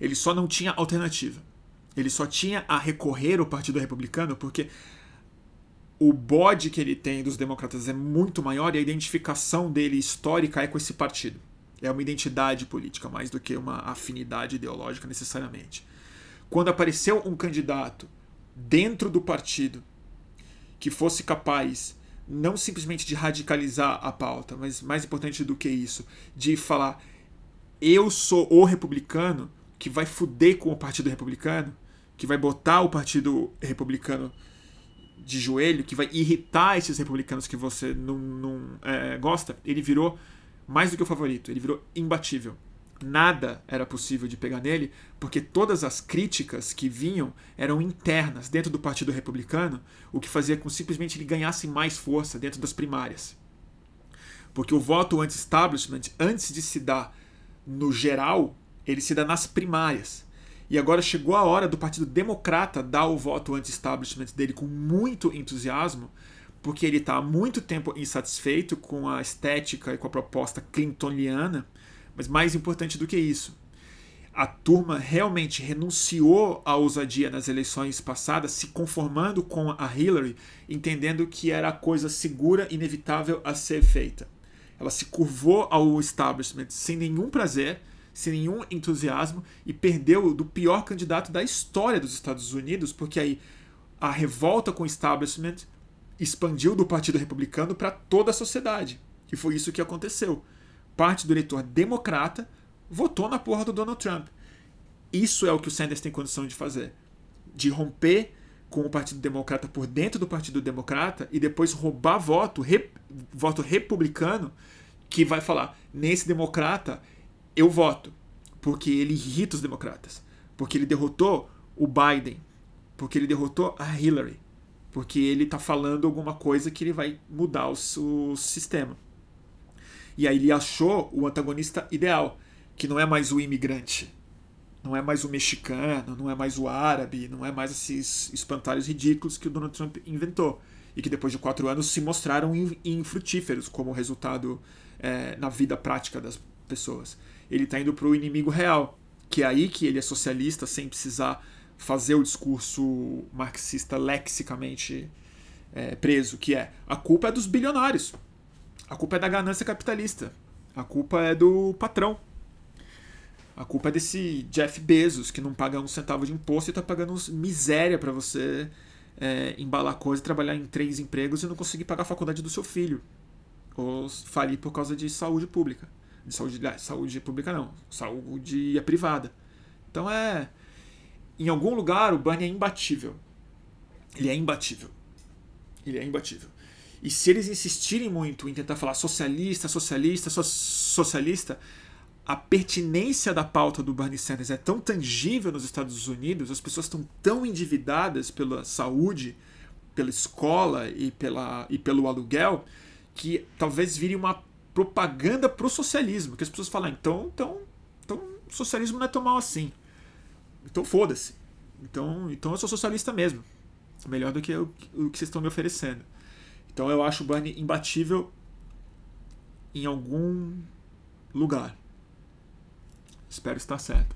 S1: Ele só não tinha alternativa. Ele só tinha a recorrer ao Partido Republicano porque o bode que ele tem dos democratas é muito maior e a identificação dele histórica é com esse partido. É uma identidade política mais do que uma afinidade ideológica necessariamente. Quando apareceu um candidato dentro do partido que fosse capaz não simplesmente de radicalizar a pauta, mas mais importante do que isso, de falar eu sou o republicano que vai fuder com o Partido Republicano, que vai botar o Partido Republicano de joelho, que vai irritar esses republicanos que você não, não é, gosta, ele virou mais do que o favorito, ele virou imbatível. Nada era possível de pegar nele, porque todas as críticas que vinham eram internas dentro do Partido Republicano, o que fazia com que simplesmente ele ganhasse mais força dentro das primárias. Porque o voto anti-establishment, antes de se dar no geral, ele se dá nas primárias. E agora chegou a hora do Partido Democrata dar o voto anti-establishment dele com muito entusiasmo, porque ele está há muito tempo insatisfeito com a estética e com a proposta clintoniana, mas mais importante do que isso, a turma realmente renunciou à ousadia nas eleições passadas, se conformando com a Hillary, entendendo que era a coisa segura, inevitável a ser feita. Ela se curvou ao establishment sem nenhum prazer, sem nenhum entusiasmo e perdeu do pior candidato da história dos Estados Unidos, porque aí a revolta com o establishment expandiu do Partido Republicano para toda a sociedade. E foi isso que aconteceu. Parte do eleitor democrata votou na porra do Donald Trump. Isso é o que o Sanders tem condição de fazer. De romper com o Partido Democrata por dentro do Partido Democrata e depois roubar voto, rep, voto republicano, que vai falar: nesse democrata eu voto, porque ele irrita os democratas, porque ele derrotou o Biden, porque ele derrotou a Hillary, porque ele está falando alguma coisa que ele vai mudar o, o sistema. E aí ele achou o antagonista ideal, que não é mais o imigrante, não é mais o mexicano, não é mais o árabe, não é mais esses espantalhos ridículos que o Donald Trump inventou e que depois de quatro anos se mostraram infrutíferos como resultado é, na vida prática das pessoas. Ele está indo para o inimigo real, que é aí que ele é socialista sem precisar fazer o discurso marxista lexicamente é, preso, que é a culpa é dos bilionários, a culpa é da ganância capitalista, a culpa é do patrão, a culpa é desse Jeff Bezos, que não paga um centavo de imposto e está pagando miséria para você é, embalar coisa, trabalhar em três empregos e não conseguir pagar a faculdade do seu filho. Ou falir por causa de saúde pública. De saúde, saúde pública não, saúde é privada. Então é. Em algum lugar o Bernie é imbatível. Ele é imbatível. Ele é imbatível. E se eles insistirem muito em tentar falar socialista, socialista, so socialista, a pertinência da pauta do Bernie Sanders é tão tangível nos Estados Unidos, as pessoas estão tão endividadas pela saúde, pela escola e, pela, e pelo aluguel, que talvez vire uma propaganda pro socialismo, que as pessoas falam, então, então, então socialismo não é tão mal assim. Então foda-se. Então, então eu sou socialista mesmo. Melhor do que o, o que vocês estão me oferecendo. Então eu acho o Bernie imbatível em algum lugar. Espero estar certo.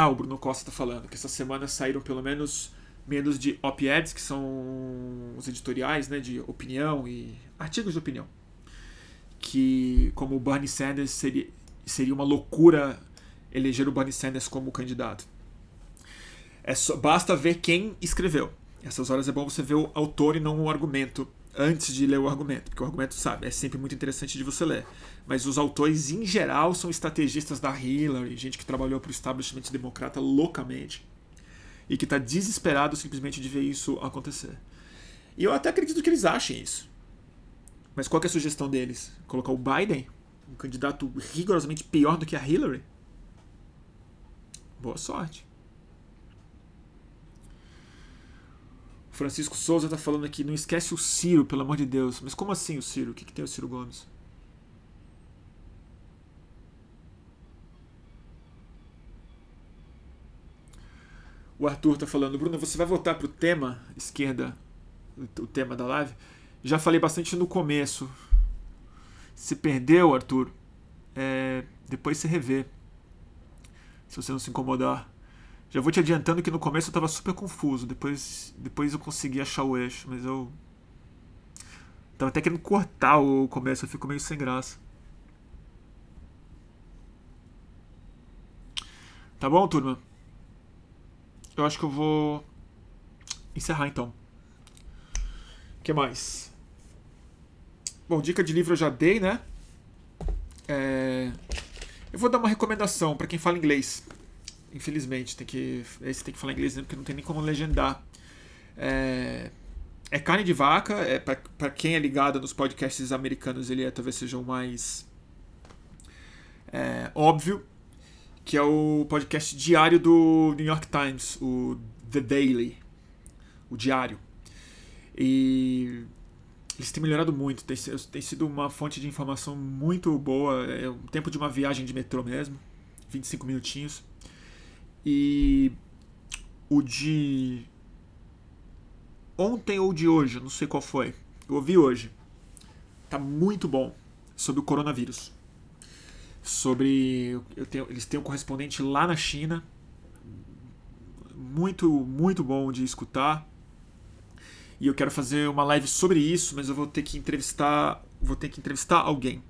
S1: Ah, o Bruno Costa está falando que essa semana saíram pelo menos menos de op-eds, que são os editoriais né, de opinião e artigos de opinião. Que, como o Bernie Sanders, seria, seria uma loucura eleger o Bernie Sanders como candidato. É só, basta ver quem escreveu. Essas horas é bom você ver o autor e não o argumento antes de ler o argumento, porque o argumento, sabe, é sempre muito interessante de você ler. Mas os autores, em geral, são estrategistas da Hillary, gente que trabalhou para o establishment democrata loucamente e que está desesperado simplesmente de ver isso acontecer. E eu até acredito que eles achem isso. Mas qual é a sugestão deles? Colocar o Biden, um candidato rigorosamente pior do que a Hillary? Boa sorte. Francisco Souza tá falando aqui, não esquece o Ciro, pelo amor de Deus. Mas como assim o Ciro? O que, que tem o Ciro Gomes? O Arthur tá falando, Bruno, você vai voltar pro tema esquerda, o tema da live? Já falei bastante no começo. Se perdeu, Arthur, é, depois você revê. Se você não se incomodar. Já vou te adiantando que no começo eu tava super confuso. Depois, depois eu consegui achar o eixo, mas eu. Tava até querendo cortar o começo, eu fico meio sem graça. Tá bom, turma? Eu acho que eu vou encerrar então. O que mais? Bom, dica de livro eu já dei, né? É... Eu vou dar uma recomendação para quem fala inglês. Infelizmente, tem que, esse tem que falar inglês né? porque não tem nem como legendar. É, é carne de vaca, é para quem é ligado nos podcasts americanos, ele é, talvez seja o mais é, óbvio, que é o podcast diário do New York Times, o The Daily, o diário. E eles têm melhorado muito, tem, tem sido uma fonte de informação muito boa, é o tempo de uma viagem de metrô mesmo, 25 minutinhos. E o de ontem ou de hoje, não sei qual foi, eu ouvi hoje, tá muito bom sobre o coronavírus. Sobre. Tenho, eles têm um correspondente lá na China, muito, muito bom de escutar e eu quero fazer uma live sobre isso, mas eu vou ter que entrevistar, vou ter que entrevistar alguém.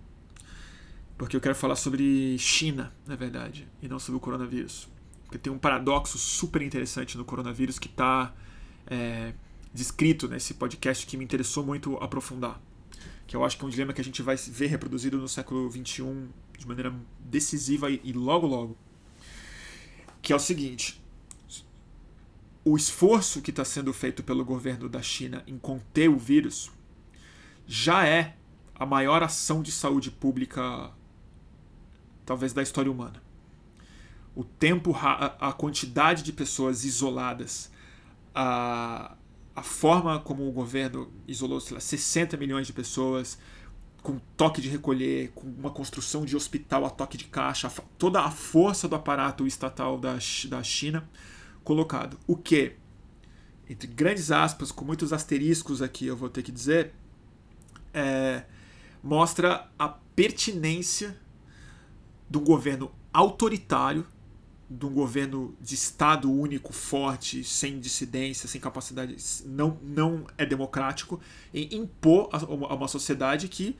S1: Porque eu quero falar sobre China, na verdade, e não sobre o coronavírus. Porque tem um paradoxo super interessante no coronavírus que está é, descrito nesse podcast que me interessou muito aprofundar. Que eu acho que é um dilema que a gente vai ver reproduzido no século XXI de maneira decisiva e logo logo. Que é o seguinte: o esforço que está sendo feito pelo governo da China em conter o vírus já é a maior ação de saúde pública, talvez, da história humana. O tempo, a quantidade de pessoas isoladas, a, a forma como o governo isolou sei lá, 60 milhões de pessoas, com toque de recolher, com uma construção de hospital a toque de caixa, toda a força do aparato estatal da, da China colocado. O que, entre grandes aspas, com muitos asteriscos aqui eu vou ter que dizer, é, mostra a pertinência de um governo autoritário, de um governo de Estado único, forte, sem dissidência, sem capacidade, não, não é democrático, em impor a, uma sociedade que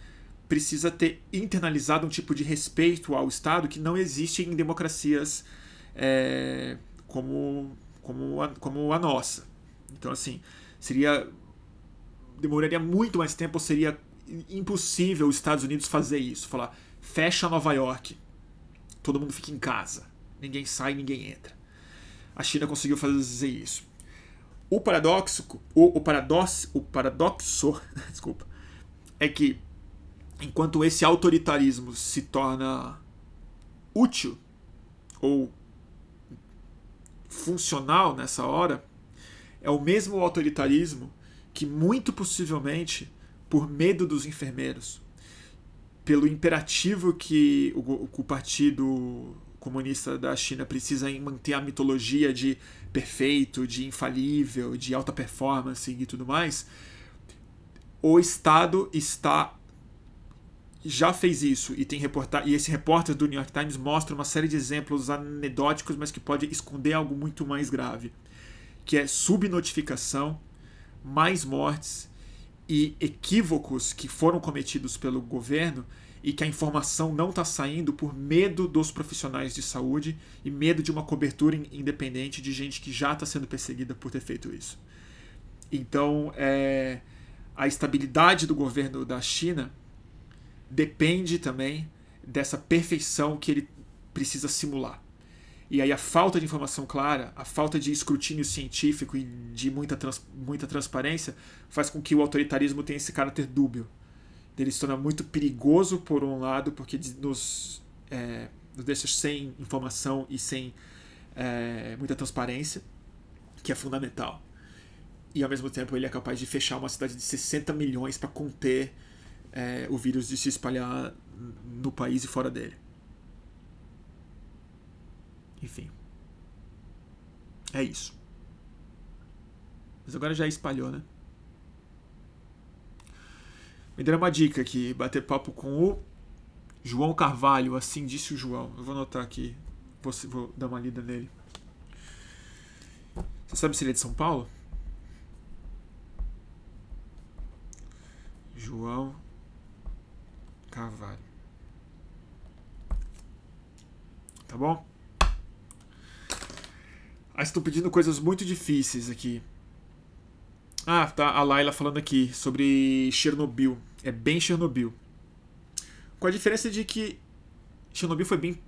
S1: precisa ter internalizado um tipo de respeito ao Estado que não existe em democracias é, como, como, a, como a nossa. Então, assim, seria. Demoraria muito mais tempo, seria impossível os Estados Unidos fazer isso. Falar, fecha Nova York, todo mundo fica em casa, ninguém sai, ninguém entra. A China conseguiu fazer isso. O paradoxo, o, o paradoxo, o paradoxo, desculpa, é que enquanto esse autoritarismo se torna útil ou funcional nessa hora é o mesmo autoritarismo que, muito possivelmente, por medo dos enfermeiros, pelo imperativo que o, o Partido Comunista da China precisa manter a mitologia de perfeito, de infalível, de alta performance e tudo mais, o Estado está já fez isso e tem reportar e esse repórter do New York Times mostra uma série de exemplos anedóticos, mas que pode esconder algo muito mais grave, que é subnotificação, mais mortes e equívocos que foram cometidos pelo governo e que a informação não está saindo por medo dos profissionais de saúde e medo de uma cobertura independente de gente que já está sendo perseguida por ter feito isso. Então, é, a estabilidade do governo da China depende também dessa perfeição que ele precisa simular. E aí a falta de informação clara, a falta de escrutínio científico e de muita, trans, muita transparência faz com que o autoritarismo tenha esse caráter dúbio. Ele se torna muito perigoso, por um lado, porque nos, é, nos deixa sem informação e sem é, muita transparência, que é fundamental. e ao mesmo tempo ele é capaz de fechar uma cidade de 60 milhões para conter é, o vírus de se espalhar no país e fora dele. Enfim. É isso. Mas agora já espalhou, né? Me deram uma dica aqui, bater papo com o João Carvalho, assim disse o João. Eu vou anotar aqui, vou, vou dar uma lida nele. Você sabe se ele é de São Paulo? João Carvalho. Tá bom? Ah, estou pedindo coisas muito difíceis aqui. Ah, tá a Laila falando aqui sobre Chernobyl. É bem Chernobyl. Com a diferença de que Chernobyl foi bem,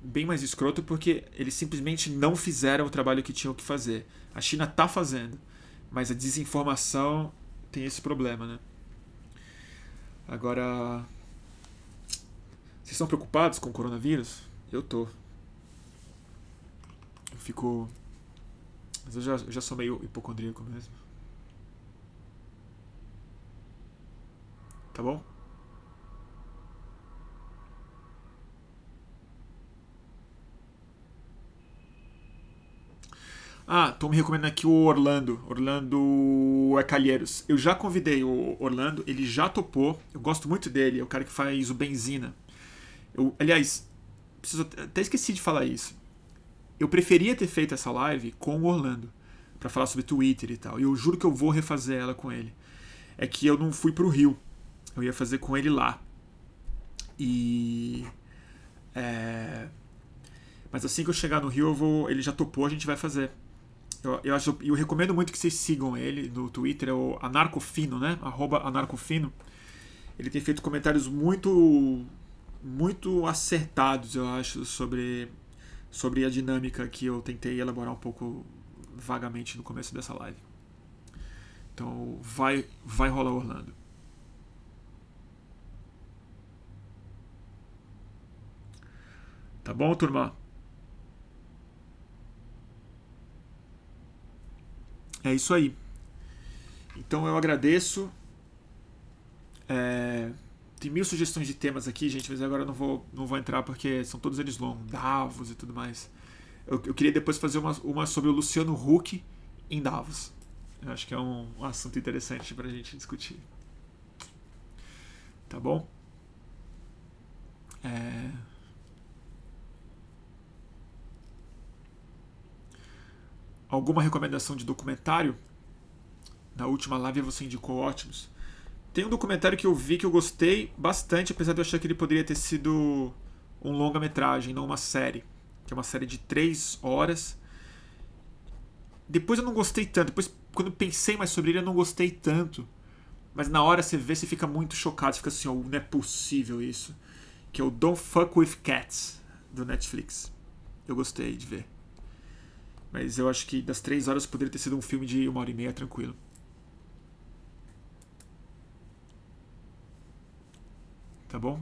S1: bem mais escroto porque eles simplesmente não fizeram o trabalho que tinham que fazer. A China tá fazendo, mas a desinformação tem esse problema, né? Agora, vocês estão preocupados com o coronavírus? Eu tô. Eu fico. Mas eu já, eu já sou meio hipocondríaco mesmo. Tá bom? Ah, tô me recomendando aqui o Orlando. Orlando é Calheiros. Eu já convidei o Orlando, ele já topou. Eu gosto muito dele, é o cara que faz o Benzina. Eu, aliás, preciso, até esqueci de falar isso. Eu preferia ter feito essa live com o Orlando para falar sobre Twitter e tal. E eu juro que eu vou refazer ela com ele. É que eu não fui pro Rio. Eu ia fazer com ele lá. E é, mas assim que eu chegar no Rio, vou, ele já topou, a gente vai fazer. Eu, eu, acho, eu recomendo muito que vocês sigam ele no Twitter, é o Anarcofino, né? Arroba Anarcofino. Ele tem feito comentários muito muito acertados, eu acho, sobre, sobre a dinâmica que eu tentei elaborar um pouco vagamente no começo dessa live. Então vai, vai rolar Orlando. Tá bom, turma? É isso aí. Então eu agradeço. É, tem mil sugestões de temas aqui, gente, mas agora eu não vou, não vou entrar porque são todos eles longos, Davos e tudo mais. Eu, eu queria depois fazer uma, uma sobre o Luciano Huck em Davos. Eu acho que é um, um assunto interessante para a gente discutir. Tá bom? É... alguma recomendação de documentário? Na última live você indicou ótimos. Tem um documentário que eu vi que eu gostei bastante, apesar de eu achar que ele poderia ter sido um longa-metragem, não uma série. Que é uma série de três horas. Depois eu não gostei tanto. Depois, quando pensei mais sobre ele, eu não gostei tanto. Mas na hora você vê, você fica muito chocado. Você fica assim, oh, não é possível isso. Que é o Don't Fuck With Cats, do Netflix. Eu gostei de ver. Mas eu acho que das três horas poderia ter sido um filme de uma hora e meia tranquilo. Tá bom?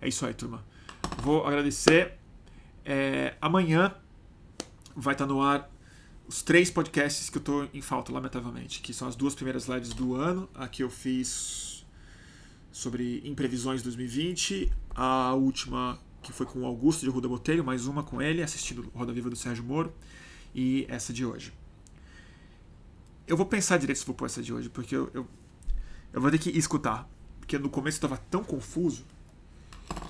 S1: É isso aí, turma. Vou agradecer. É, amanhã vai estar no ar os três podcasts que eu estou em falta, lamentavelmente, que são as duas primeiras lives do ano. Aqui eu fiz sobre Imprevisões 2020, a última que foi com o Augusto de Ruda Botelho, mais uma com ele, assistindo Roda Viva do Sérgio Moro, e essa de hoje. Eu vou pensar direito se vou pôr essa de hoje, porque eu, eu, eu vou ter que escutar, porque no começo estava tão confuso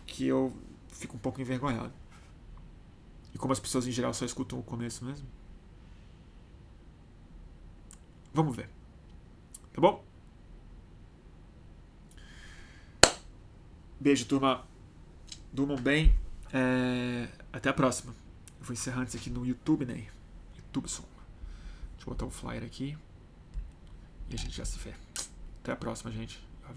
S1: que eu fico um pouco envergonhado. E como as pessoas em geral só escutam o começo mesmo. Vamos ver. Tá bom? Beijo, turma. Durmam bem. É... Até a próxima. Eu vou encerrar antes aqui no YouTube, né? YouTube som. Deixa eu botar o flyer aqui. E a gente já se vê. Até a próxima, gente.